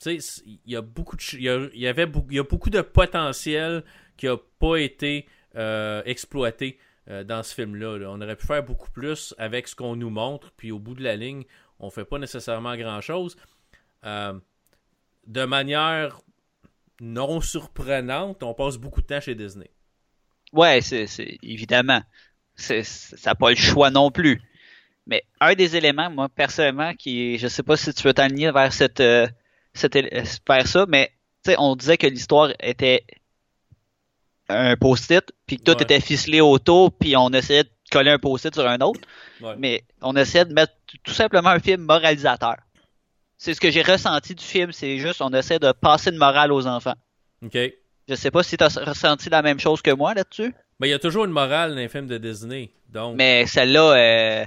tu sais, il y a beaucoup de. Il y, y a beaucoup de potentiel qui n'a pas été euh, exploité euh, dans ce film-là. On aurait pu faire beaucoup plus avec ce qu'on nous montre, puis au bout de la ligne, on fait pas nécessairement grand-chose. Euh, de manière non surprenante, on passe beaucoup de temps chez Disney. Ouais, c'est évidemment. ça n'a pas le choix non plus. Mais un des éléments, moi, personnellement, qui je sais pas si tu veux t'aligner vers cette, euh, vers ça, mais on disait que l'histoire était un post-it, puis que tout était ficelé autour, puis on essayait de coller un post-it sur un autre. Mais on essayait de mettre tout simplement un film moralisateur. C'est ce que j'ai ressenti du film. C'est juste, on essaie de passer de morale aux enfants. OK. Je sais pas si tu as ressenti la même chose que moi là-dessus. Mais il y a toujours une morale dans les films de Disney. Donc... Mais celle-là, euh,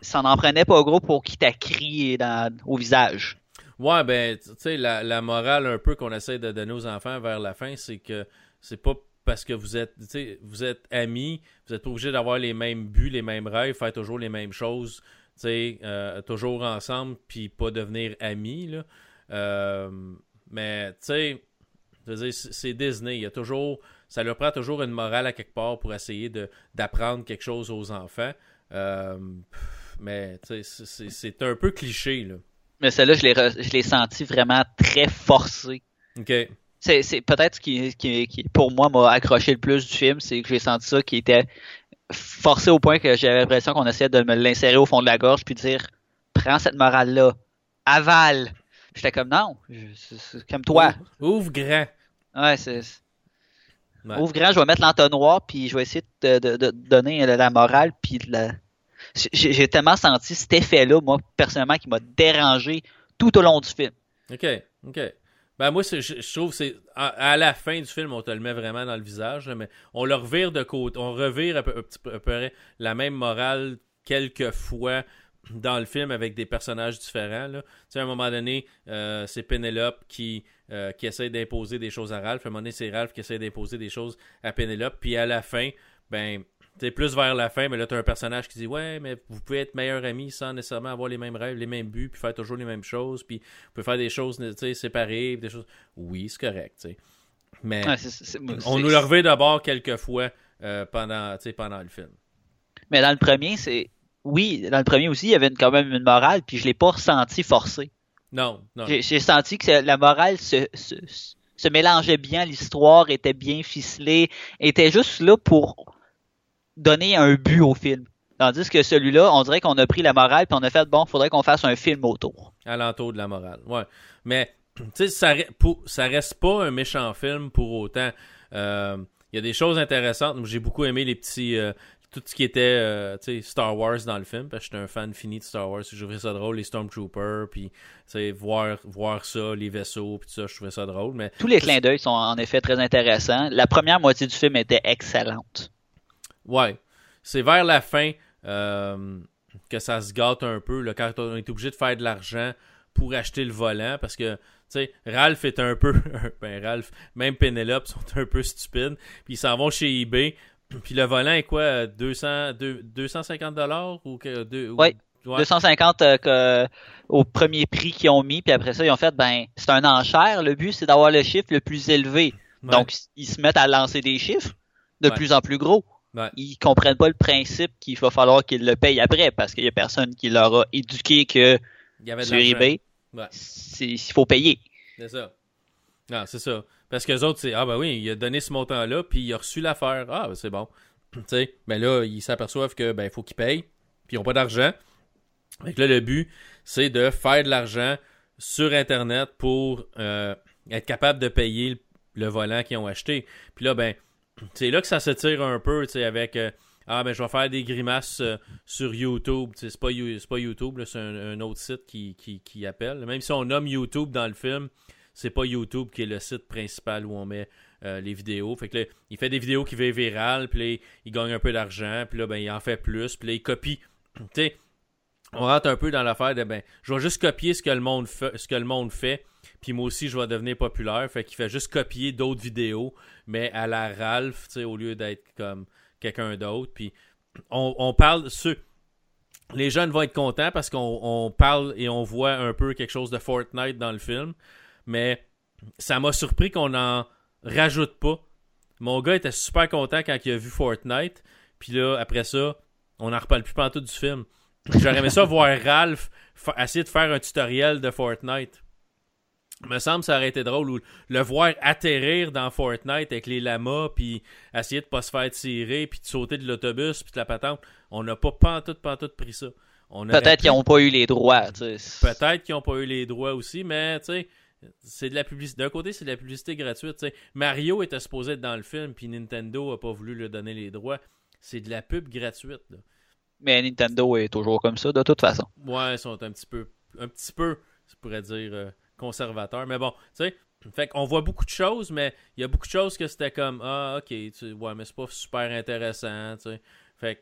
ça n'en prenait pas gros pour qu'il t'a crié dans, au visage. Ouais, ben, tu sais, la, morale un peu qu'on essaie de donner aux enfants vers la fin, c'est que c'est pas parce que vous êtes, vous êtes amis, vous êtes pas obligé d'avoir les mêmes buts, les mêmes rêves, faire toujours les mêmes choses euh, toujours ensemble, puis pas devenir amis, là. Euh, mais, tu sais, c'est Disney, il y a toujours... ça leur prend toujours une morale à quelque part pour essayer d'apprendre quelque chose aux enfants. Euh, mais c'est un peu cliché. Là. Mais celle-là, je l'ai senti vraiment très forcé. OK. C'est peut-être ce qui, qui, pour moi, m'a accroché le plus du film, c'est que j'ai senti ça qui était forcé au point que j'avais l'impression qu'on essayait de me l'insérer au fond de la gorge puis dire prends cette morale-là, avale. J'étais comme non, comme toi. Ouvre, grand. Ouais, c'est. Ouvre grand, je vais mettre l'entonnoir puis je vais essayer de, de donner la morale puis la, j'ai tellement senti cet effet-là, moi, personnellement, qui m'a dérangé tout au long du film. OK, OK. Ben moi, je, trouve que c'est à, la fin du film, on te le met vraiment dans le visage, mais on le revire de côté, on revire à peu, près la même morale quelques fois dans le film avec des personnages différents. Tu sais, à un moment donné, euh, c'est Penelope qui, euh, qui essaie d'imposer des choses à Ralph. À un moment donné, c'est Ralph qui essaie d'imposer des choses à Penelope. Puis à la fin, ben, c'est plus vers la fin, mais là, tu as un personnage qui dit Ouais, mais vous pouvez être meilleurs amis sans nécessairement avoir les mêmes rêves, les mêmes buts, puis faire toujours les mêmes choses, puis vous pouvez faire des choses séparées, des choses. Oui, c'est correct, tu sais. Mais on nous le revêt d'abord quelques fois euh, pendant, pendant le film. Mais dans le premier, c'est. Oui, dans le premier aussi, il y avait quand même une morale, puis je l'ai pas ressenti forcé. Non, non. J'ai senti que la morale se, se, se mélangeait bien, l'histoire était bien ficelée, était juste là pour donner un but au film. Tandis que celui-là, on dirait qu'on a pris la morale puis on a fait bon, faudrait qu'on fasse un film autour. Alentour de la morale, ouais. Mais tu sais, ça, ça reste pas un méchant film pour autant. Euh, il y a des choses intéressantes. J'ai beaucoup aimé les petits, euh, tout ce qui était euh, Star Wars dans le film, parce que j'étais un fan fini de Star Wars. Je trouvais ça drôle, les Stormtroopers, puis voir, voir ça, les vaisseaux, puis tout ça, je trouvais ça drôle. Mais Tous les clins d'œil sont en effet très intéressants. La première moitié du film était excellente. Ouais. C'est vers la fin euh, que ça se gâte un peu, là, quand on est obligé de faire de l'argent pour acheter le volant, parce que, tu sais, Ralph est un peu... ben, Ralph, même Penelope sont un peu stupides, puis ils s'en vont chez eBay, puis le volant est quoi, 200, 250 dollars ou que... ouais. 250 euh, au premier prix qu'ils ont mis, puis après ça, ils ont fait, ben, c'est un enchère. Le but, c'est d'avoir le chiffre le plus élevé. Donc, ils se mettent à lancer des chiffres de plus en plus gros. Ouais. Ils comprennent pas le principe qu'il va falloir qu'ils le payent après parce qu'il y a personne qui leur a éduqué que Il y avait sur eBay, il faut payer. C'est ça. Non, c'est ça. Parce que les autres, c'est Ah ben oui, il a donné ce montant-là, puis il a reçu l'affaire. Ah ben c'est bon. tu sais, mais là, ils s'aperçoivent que ben faut qu'ils payent, puis ils n'ont pas d'argent. Donc là, le but, c'est de faire de l'argent sur Internet pour euh, être capable de payer le volant qu'ils ont acheté. Puis là, ben, c'est là que ça se tire un peu, tu sais, avec euh, ah ben je vais faire des grimaces euh, sur YouTube. C'est pas, YouTube, c'est un, autre site qui, qui, appelle. Même si on nomme YouTube dans le film, c'est pas YouTube qui est le site principal où on met euh, les vidéos. Fait que là, il fait des vidéos qui vont virales, puis il gagne un peu d'argent, puis là, ben, il en fait plus, puis là, il copie. Tu sais, on rentre un peu dans l'affaire de ben, je vais juste copier ce que le monde ce que le monde fait puis moi aussi, je vais devenir populaire. Fait qu'il fait juste copier d'autres vidéos, mais à la Ralph, tu sais, au lieu d'être comme quelqu'un d'autre. Puis on, parle. Ce, les jeunes vont être contents parce qu'on parle et on voit un peu quelque chose de Fortnite dans le film. Mais ça m'a surpris qu'on n'en rajoute pas. Mon gars était super content quand il a vu Fortnite. Puis là, après ça, on n'en reparle plus tout du film. J'aurais aimé ça voir Ralph essayer de faire un tutoriel de Fortnite me semble que ça aurait été drôle ou le voir atterrir dans Fortnite avec les lamas puis essayer de pas se faire tirer puis de sauter de l'autobus puis de la patente. On n'a pas pantoute pantoute pris ça. Peut-être qu'ils n'ont pas eu les droits peut-être qu'ils n'ont pas eu les droits aussi mais tu sais c'est de la publicité d'un côté c'est de la publicité gratuite sais. Mario était supposé être dans le film puis Nintendo a pas voulu lui donner les droits. C'est de la pub gratuite mais Nintendo est toujours comme ça de toute façon. Ouais ils sont un petit peu un petit peu je pourrais dire euh, conservateur. Mais bon, tu sais, fait qu'on voit beaucoup de choses, mais il y a beaucoup de choses que c'était comme Ah, ok, tu, ouais, mais c'est pas super intéressant, tu sais. Fait que,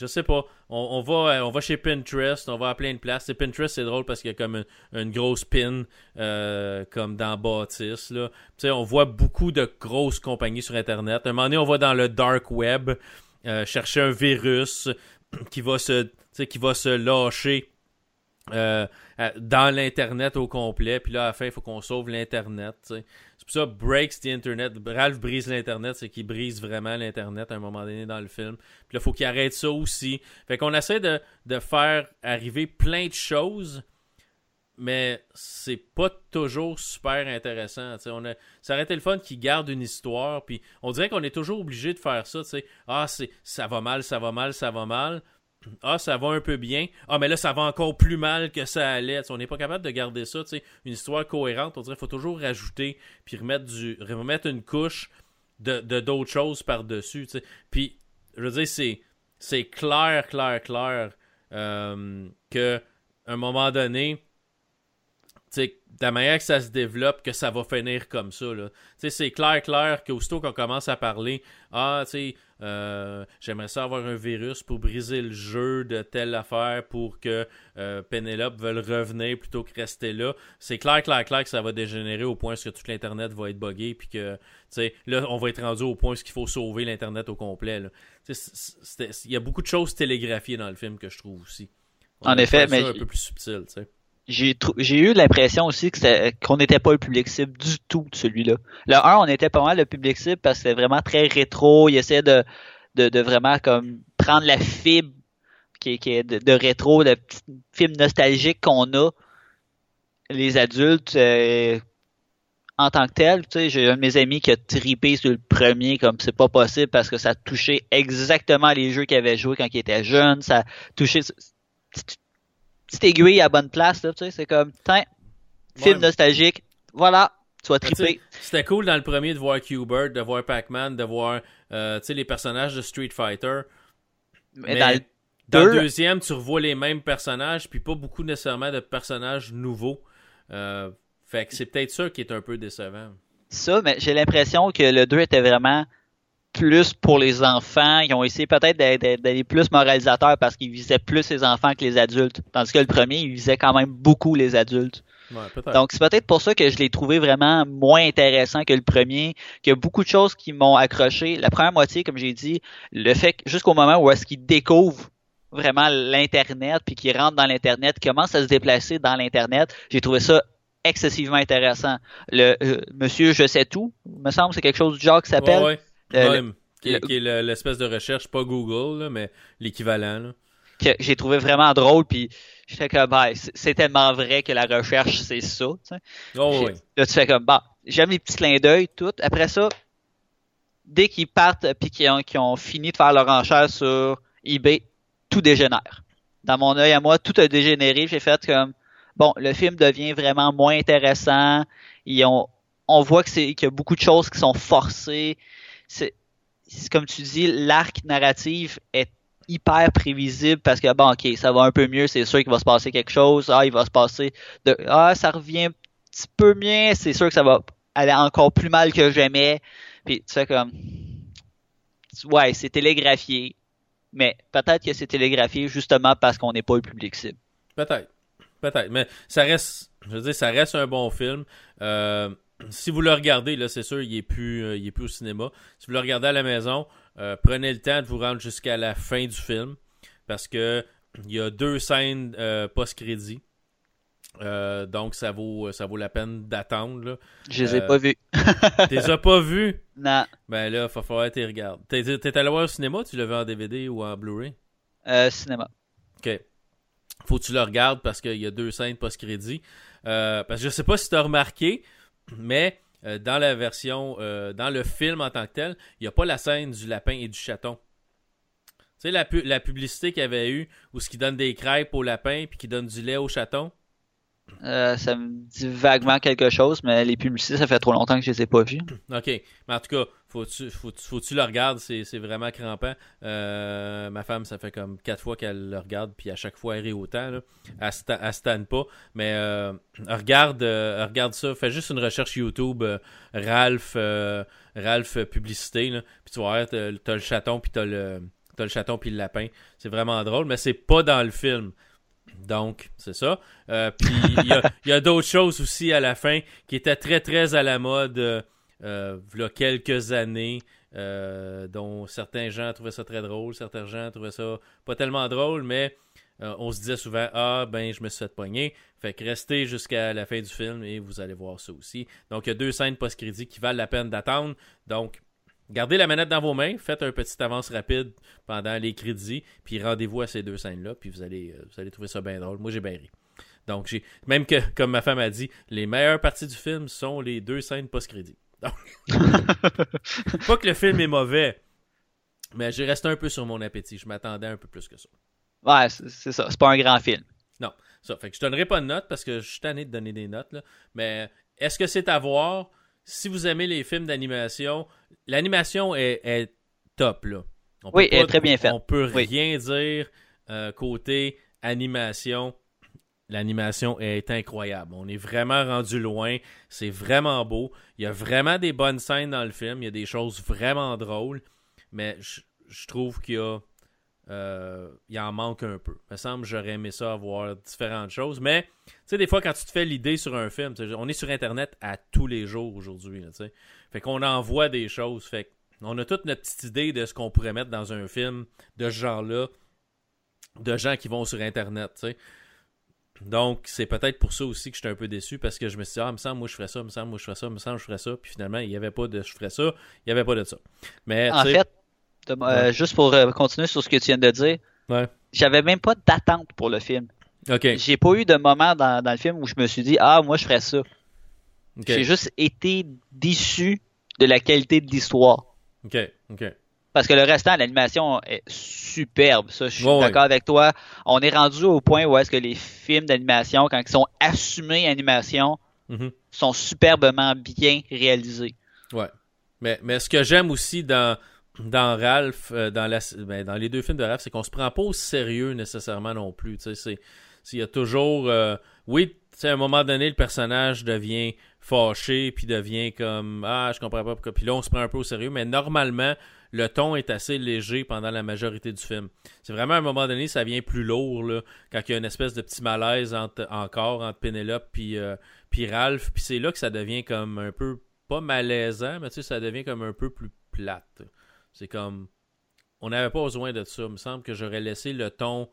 je sais pas. On, va, euh, on va chez Pinterest, on va à plein de places. Pinterest, c'est drôle parce qu'il y a comme une, grosse pin, euh, comme dans Baptiste, là. Tu sais, on voit beaucoup de grosses compagnies sur Internet. À un moment donné, on va dans le dark web euh, chercher un virus qui va se, qui va se lâcher euh, dans l'Internet au complet. Puis là, à la fin, il faut qu'on sauve l'Internet. C'est pour ça breaks the Internet. Ralph brise l'Internet, c'est qu'il brise vraiment l'Internet à un moment donné dans le film. Puis là, il faut qu'il arrête ça aussi. Fait qu'on essaie de, de faire arriver plein de choses mais c'est pas toujours super intéressant. On a, ça le fun qu'ils gardent une histoire, puis on dirait qu'on est toujours obligé de faire ça. Ah, c'est, ça va mal, ça va mal, ça va mal. Ah, ça va un peu bien. Ah, mais là, ça va encore plus mal que ça allait. on n'est pas capable de garder ça, une histoire cohérente. On dirait qu'il faut toujours rajouter, puis remettre, du, remettre une couche de, d'autres choses par-dessus. Puis, je veux dire, c'est, c'est clair, clair, clair euh, que un moment donné, de la manière que ça se développe, que ça va finir comme ça. C'est clair, clair qu'aussitôt qu'on commence à parler, ah, tu sais, euh, j'aimerais ça avoir un virus pour briser le jeu de telle affaire pour que euh, Penelope veuille revenir plutôt que rester là. C'est clair, clair, clair que ça va dégénérer au point où tout l'Internet va être buggé, puis que, là, on va être rendu au point où il faut sauver l'Internet au complet. Il y a beaucoup de choses télégraphiées dans le film que je trouve aussi. en effet, mais. un peu plus subtil, tu sais j'ai eu l'impression aussi qu'on n'était pas le public cible du tout de celui-là. Le 1, on était pas mal le public cible parce que c'était vraiment très rétro. Il essayait de, de, vraiment comme prendre la fibre qui, qui est de, rétro, le petit film nostalgique qu'on a, les adultes, euh, en tant que tel. Tu sais, j'ai un de mes amis qui a tripé sur le premier comme c'est pas possible parce que ça touchait exactement les jeux qu'il avait joué quand il était jeune. Ça touchait petite aiguille à bonne place, là, tu sais, c'est comme, tiens, film nostalgique, voilà, tu vas triper. C'était cool dans le premier de voir Q-Bird, de voir Pac-Man, de voir, euh, tu sais, les personnages de Street Fighter. Mais, dans, le... deuxième, tu revois les mêmes personnages, puis pas beaucoup nécessairement de personnages nouveaux. Euh, fait que c'est peut-être ça qui est un peu décevant. Ça, mais j'ai l'impression que le 2 était vraiment plus pour les enfants. Ils ont essayé peut-être d'aller plus moralisateurs parce qu'ils visaient plus les enfants que les adultes. Tandis que le premier, il visait quand même beaucoup les adultes. Donc c'est peut-être pour ça que je l'ai trouvé vraiment moins intéressant que le premier, qu'il y a beaucoup de choses qui m'ont accroché. La première moitié, comme j'ai dit, le fait jusqu'au moment où est-ce qu'il découvre vraiment l'internet puis qu'il rentre dans l'internet, commence à se déplacer dans l'internet, j'ai trouvé ça excessivement intéressant. Le euh, monsieur je sais tout, me semble c'est quelque chose du genre qui s'appelle? Euh, qui, est l'espèce de recherche, pas Google, mais l'équivalent. j'ai trouvé vraiment drôle, puis j'étais comme, bah, c'est tellement vrai que la recherche, c'est ça. Oh, Là, tu fais comme, bah, j'aime les petits clins d'œil, tout. Après ça, dès qu'ils partent, puis qu'ils ont, ont, fini de faire leur enchère sur eBay, tout dégénère. Dans mon œil à moi, tout a dégénéré. J'ai fait comme, bon, le film devient vraiment moins intéressant. Ils ont, on voit que c'est qu'il y a beaucoup de choses qui sont forcées c'est comme tu dis, l'arc narratif est hyper prévisible parce que bon ok ça va un peu mieux c'est sûr qu'il va se passer quelque chose. Ah il va se passer de ah ça revient un petit peu mieux c'est sûr que ça va aller encore plus mal que jamais. Puis tu sais comme ouais c'est télégraphié. Mais peut-être que c'est télégraphié justement parce qu'on n'est pas le public cible. Peut-être. Peut-être. Mais ça reste je veux dire ça reste un bon film. Euh, si vous le regardez, là, c'est sûr, il est plus, euh, il est plus au cinéma. Si vous le regardez à la maison, euh, prenez le temps de vous rendre jusqu'à la fin du film. Parce que il y a deux scènes euh, post-crédit. donc ça vaut ça vaut la peine d'attendre. Je les ai pas vus. tu les as pas vus? Non. Ben là, il va falloir que tu regardes. T'es allé voir au cinéma tu l'as vu en DVD ou en Blu-ray? cinéma. Ok. Faut que tu le regardes parce qu'il y a deux scènes post-crédit. parce que je sais pas si tu as remarqué, mais euh, dans la version, euh, dans le film en tant que tel, il n'y a pas la scène du lapin et du chaton. Tu sais, la, publicité qu'il y avait eu où ce qui donne des crêpes au lapin puis qui donne du lait au chaton. Euh, ça me dit vaguement quelque chose, mais les publicités, ça fait trop longtemps que je les ai pas vues. OK. Mais en tout cas, faut-tu faut, faut tu le regardes, c'est vraiment crampant. Euh, ma femme, ça fait comme quatre fois qu'elle le regarde, puis à chaque fois, elle rit autant. Là. Elle, sta pas. Mais euh, regarde, regarde ça. Fais juste une recherche YouTube, Ralph, Ralph publicité. Là, puis tu vas voir, t'as as le chaton, puis le, le chaton, puis le lapin. C'est vraiment drôle, mais c'est pas dans le film. Donc, c'est ça. Euh, puis, il y a, d'autres choses aussi à la fin qui étaient très, très à la mode il y a quelques années, euh, dont certains gens trouvaient ça très drôle, certains gens trouvaient ça pas tellement drôle, mais euh, on se disait souvent Ah, ben, je me suis fait pogner. Fait que restez jusqu'à la fin du film et vous allez voir ça aussi. Donc, il y a deux scènes post-crédit qui valent la peine d'attendre. Donc, gardez la manette dans vos mains, faites un petit avance rapide pendant les crédits, puis rendez-vous à ces deux scènes-là, puis vous allez, euh, vous allez trouver ça bien drôle. Moi, j'ai bien ri. Donc, j'ai même que, comme ma femme a dit, les meilleures parties du film sont les deux scènes post-crédit. Donc, pas que le film est mauvais, mais j'ai resté un peu sur mon appétit. Je m'attendais un peu plus que ça. Ouais, c'est c'est ça. C'est pas un grand film. Non, ça. Fait que je donnerai pas de notes parce que je suis tanné de donner des notes. Là. Mais est-ce que c'est à voir? Si vous aimez les films d'animation, l'animation est, est top. Là. On Oui, peut elle est très bien faite. On peut Oui. rien dire euh, côté animation. L'animation est incroyable. On est vraiment rendu loin. C'est vraiment beau. Il y a vraiment des bonnes scènes dans le film. Il y a des choses vraiment drôles. Mais je, je trouve qu'il y a. euh, il en manque un peu. Il me semble que j'aurais aimé ça avoir différentes choses. Mais, tu sais, des fois, quand tu te fais l'idée sur un film, on est sur Internet à tous les jours aujourd'hui. Fait qu'on envoie des choses. Fait on a toute notre petite idée de ce qu'on pourrait mettre dans un film de ce genre-là, de gens qui vont sur Internet. Donc, c'est peut-être pour ça aussi que j'étais un peu déçu parce que je me suis dit, ah, il me semble, moi je ferais ça, il me semble, moi je ferais ça, il me semble, je ferais ça. Puis finalement, il n'y avait pas de je ferais ça, il n'y avait pas de ça. Mais, En fait, de- euh, juste pour euh, continuer sur ce que tu viens de dire, Ouais. j'avais même pas d'attente pour le film. J'ai pas eu de moment dans, dans le film où je me suis dit ah moi je ferais ça. J'ai juste été déçu de la qualité de l'histoire. Parce que le restant, l'animation est superbe. Ça, je suis ouais. d'accord avec toi. On est rendu au point où est-ce que les films d'animation, quand ils sont assumés animation, Mhm. sont superbement bien réalisés. Ouais. Mais, mais ce que j'aime aussi dans, dans Ralph, euh, ben, dans les deux films de Ralph, c'est qu'on se prend pas au sérieux nécessairement non plus. Il y a toujours. euh, oui, à un moment donné, le personnage devient fâché, puis devient comme Ah, je comprends pas pourquoi. Puis là, on se prend un peu au sérieux, mais normalement, le ton est assez léger pendant la majorité du film. C'est vraiment à un moment donné, ça vient plus lourd, là, quand il y a une espèce de petit malaise entre, encore entre Penelope puis, euh, Ralph. Puis c'est là que ça devient comme un peu, pas malaisant, mais tu sais, ça devient comme un peu plus plate. C'est comme, on n'avait pas besoin de ça. Il me semble que j'aurais laissé le ton,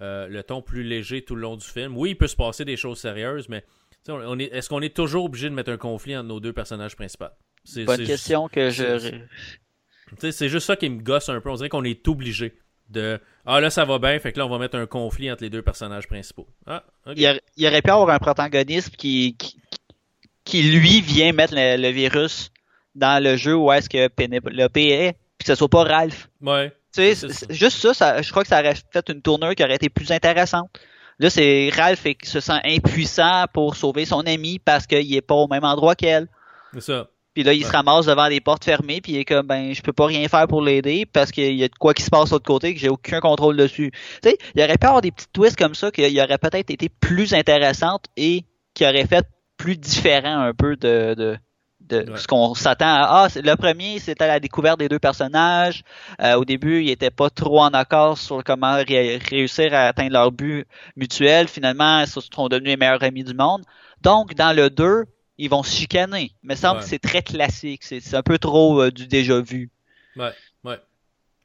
euh, le ton plus léger tout le long du film. Oui, il peut se passer des choses sérieuses, mais on, est, est-ce qu'on est toujours obligé de mettre un conflit entre nos deux personnages principaux? C'est, Bonne c'est- question que je. c'est- c'est juste ça qui me gosse un peu. On dirait qu'on est obligé de. Ah là, ça va bien, fait que là, on va mettre un conflit entre les deux personnages principaux. Ah. Il y, aurait, il y aurait pu avoir un protagoniste qui, qui, qui, lui vient mettre le, le virus dans le jeu où est-ce que Penelope est, puis que ce soit pas Ralph. Ouais. Tu sais, ça. juste ça, ça, je crois que ça aurait fait une tournure qui aurait été plus intéressante. Là, c'est Ralph qui se sent impuissant pour sauver son ami parce qu'il est pas au même endroit qu'elle. C'est ça. Puis là, il se ramasse devant des portes fermées, puis il est comme, ben, je peux pas rien faire pour l'aider parce qu'il y a de quoi qui se passe de l'autre côté que j'ai aucun contrôle dessus. Tu sais, il aurait pu avoir des petits twists comme ça qui auraient peut-être été plus intéressantes et qui auraient fait plus différent un peu de, de, de Ouais. ce qu'on s'attend à. Ah, le premier, c'était la découverte des deux personnages. Euh, au début, ils étaient pas trop en accord sur comment ré- réussir à atteindre leur but mutuel. Finalement, ils se sont devenus les meilleurs amis du monde. Donc, dans le 2, ils vont se chicaner. Il me semble Ouais. que c'est très classique. C'est un peu trop euh, du déjà vu. Ouais, ouais.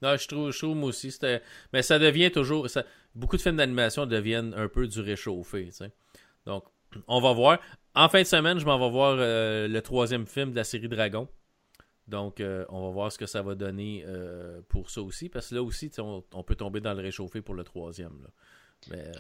Non, je trouve, je trouve moi aussi, c'était. Mais ça devient toujours. ça- Beaucoup de films d'animation deviennent un peu du réchauffé. Donc, on va voir. En fin de semaine, je m'en vais voir euh, le troisième film de la série Dragon. Donc, euh, on va voir ce que ça va donner euh, pour ça aussi. Parce que là aussi, on, peut tomber dans le réchauffé pour le troisième. Mais,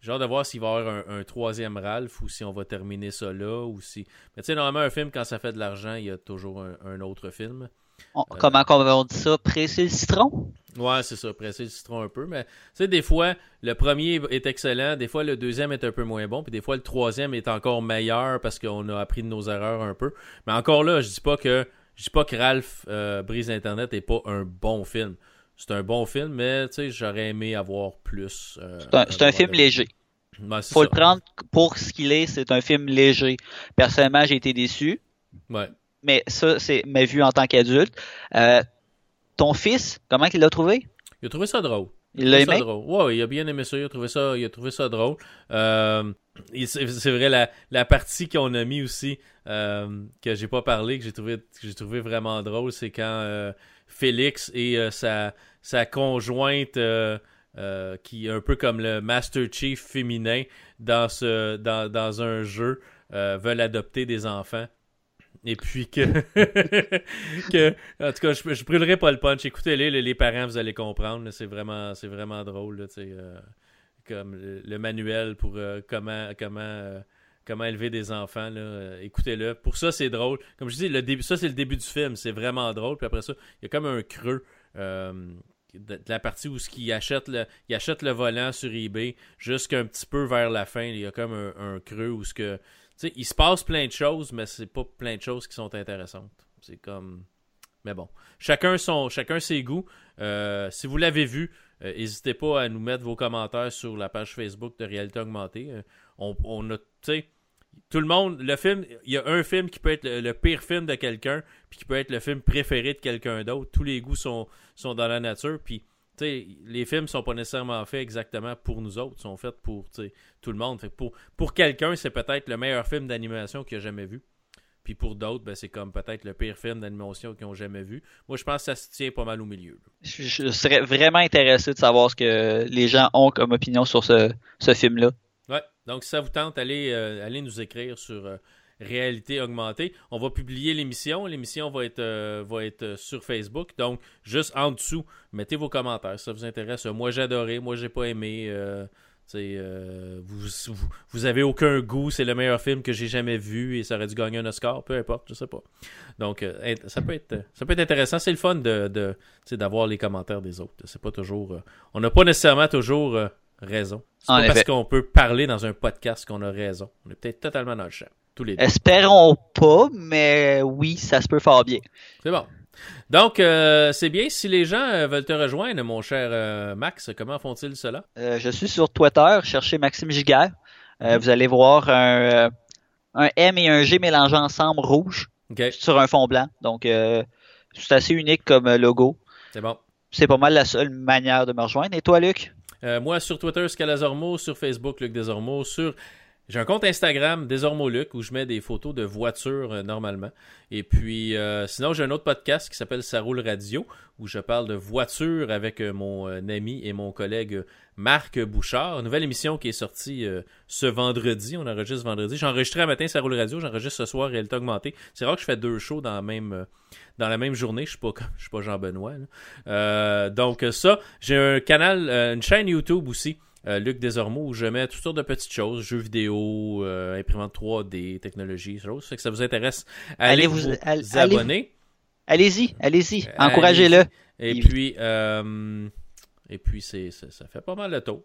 j'ai de voir s'il va y avoir un, troisième Ralph ou si on va terminer ça là. Ou si... Mais tu sais, normalement, un film, quand ça fait de l'argent, il y a toujours un autre film. On- Comment on dit ça? Presser le citron? Ouais, c'est ça, presser le citron un peu. Mais tu sais, des fois, le premier est excellent, des fois, le deuxième est un peu moins bon, puis des fois, le troisième est encore meilleur parce qu'on a appris de nos erreurs un peu. Mais encore là, je dis pas que je dis pas que Ralph euh, brise Internet est pas un bon film. C'est un bon film, mais tu sais, j'aurais aimé avoir plus. euh, C'est un, film de- léger. C'est Faut ça. le prendre pour ce qu'il est. C'est un film léger. Personnellement, j'ai été déçu. Ouais. Mais ça, c'est ma vue en tant qu'adulte. Euh, ton fils, comment il l'a trouvé? Il a trouvé ça drôle. Il l'a aimé? drôle. Ouais, il a bien aimé ça. Il a trouvé ça, il a trouvé ça drôle. Euh, c'est vrai, la, la partie qu'on a mis aussi, euh, que j'ai pas parlé, que j'ai trouvé, que j'ai trouvé vraiment drôle, c'est quand Félix et sa, sa conjointe euh, qui est un peu comme le Master Chief féminin dans, ce, dans, dans un jeu, euh, veulent adopter des enfants. Et puis que, en tout cas, je, je brûlerai pas le punch. Écoutez-les, les, parents, vous allez comprendre. C'est vraiment, vraiment drôle. Là, euh, comme le, manuel pour euh, comment, comment, euh, comment élever des enfants. Euh, écoutez-le. Pour ça, c'est drôle. Comme je dis, le début, ça c'est le début du film. C'est vraiment drôle. Puis après ça, il y a comme un creux. de, la partie où ce qu'il achète le, il achète le volant sur eBay jusqu'un petit peu vers la fin, il y a comme un, un creux où ce que sais, il se passe plein de choses, mais c'est pas plein de choses qui sont intéressantes. C'est comme. Mais bon. Chacun son. Chacun ses goûts. Euh, si vous l'avez vu, euh, n'hésitez pas à nous mettre vos commentaires sur la page Facebook de Réalité Augmentée. Euh, on, on a. Tu sais. Tout le monde, le film, il y a un film qui peut être le, le pire film de quelqu'un, puis qui peut être le film préféré de quelqu'un d'autre. Tous les goûts sont, sont dans la nature, puis les films sont pas nécessairement faits exactement pour nous autres, ils sont faits pour tout le monde. Fait pour, pour quelqu'un, c'est peut-être le meilleur film d'animation qu'il a jamais vu. Puis pour d'autres, ben, c'est comme peut-être le pire film d'animation qu'ils ont jamais vu. Moi, je pense que ça se tient pas mal au milieu. Je, je serais vraiment intéressé de savoir ce que les gens ont comme opinion sur ce, ce film-là. Ouais. Donc, si ça vous tente, allez, euh, allez nous écrire sur euh, Réalité Augmentée. On va publier l'émission. L'émission va être, euh, va être euh, sur Facebook. Donc, juste en dessous, mettez vos commentaires si ça vous intéresse. Moi, j'ai adoré. Moi, j'ai pas aimé. Euh, euh, vous, vous, vous avez aucun goût. C'est le meilleur film que j'ai jamais vu et ça aurait dû gagner un Oscar. Peu importe, je sais pas. Donc, ça peut être, ça peut être intéressant. C'est le fun de, d'avoir les commentaires des autres. C'est pas toujours. on n'a pas nécessairement toujours raison. C'est parce qu'on peut parler dans un podcast qu'on a raison. On est peut-être totalement dans le champ. Tous les deux. Espérons pas, mais oui, ça se peut fort bien. C'est bon. Donc, euh, c'est bien. Si les gens euh, veulent te rejoindre, mon cher euh, Max, comment font-ils cela? Je suis sur Twitter, cherchez Maxime Giguère. Mhm. Vous allez voir un, un M et un G mélangés ensemble rouge sur un fond blanc. Donc, c'est assez unique comme logo. c'est bon. C'est pas mal la seule manière de me rejoindre. Et toi, Luc? Moi, sur Twitter, Scalazormo, sur Facebook, Luc Desormeaux, sur... J'ai un compte Instagram, Desormeaux Luc, où je mets des photos de voitures euh, normalement. Et puis, euh, sinon, j'ai un autre podcast qui s'appelle Ça roule radio, où je parle de voitures avec euh, mon euh, ami et mon collègue Marc Bouchard. Nouvelle émission qui est sortie ce vendredi. On enregistre vendredi. J'ai enregistré un matin Ça roule radio, j'enregistre ce soir Réalité Augmentée. C'est rare que je fais deux shows dans la même... dans la même journée, je suis pas comme- je suis pas Jean Benoît. là. Euh, donc ça, j'ai un canal, une chaîne YouTube aussi, euh, Luc Desormeaux, où je mets toutes sortes de petites choses, jeux vidéo, euh, imprimante 3D, technologie, choses. Fait que ça vous intéresse, allez, Allez vous, vous- allez- abonner. Allez-y, allez-y. Euh, Encouragez-le. Et Il- puis, euh, et puis c'est- ça fait pas mal le tour.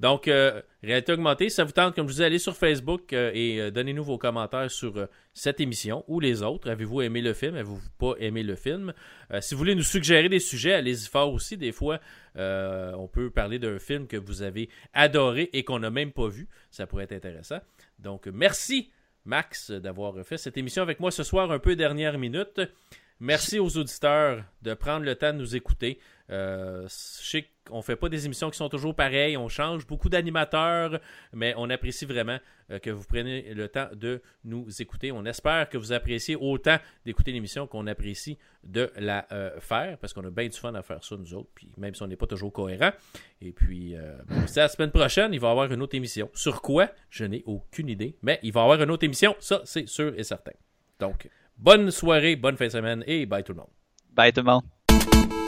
Donc, euh, réalité augmentée, ça vous tente, comme je vous dis, allez sur Facebook euh, et euh, donnez-nous vos commentaires sur cette émission ou les autres. Avez-vous aimé le film? Avez-vous pas aimé le film? Si vous voulez nous suggérer des sujets, allez-y fort aussi. Des fois, on peut parler d'un film que vous avez adoré et qu'on n'a même pas vu. Ça pourrait être intéressant. Donc, merci, Max, d'avoir fait cette émission avec moi ce soir, un peu dernière minute. Merci aux auditeurs de prendre le temps de nous écouter. Euh, je sais qu'on fait pas des émissions qui sont toujours pareilles, on change beaucoup d'animateurs, mais on apprécie vraiment euh, que vous preniez le temps de nous écouter. On espère que vous appréciez autant d'écouter l'émission qu'on apprécie de la euh, faire, parce qu'on a bien du fun à faire ça nous autres, puis même si on n'est pas toujours cohérent. Et puis, c'est la semaine prochaine, il va y avoir une autre émission. Sur quoi? Je n'ai aucune idée, mais il va y avoir une autre émission, ça c'est sûr et certain. Donc, bonne soirée, bonne fin de semaine et bye tout le monde. Bye tout le monde.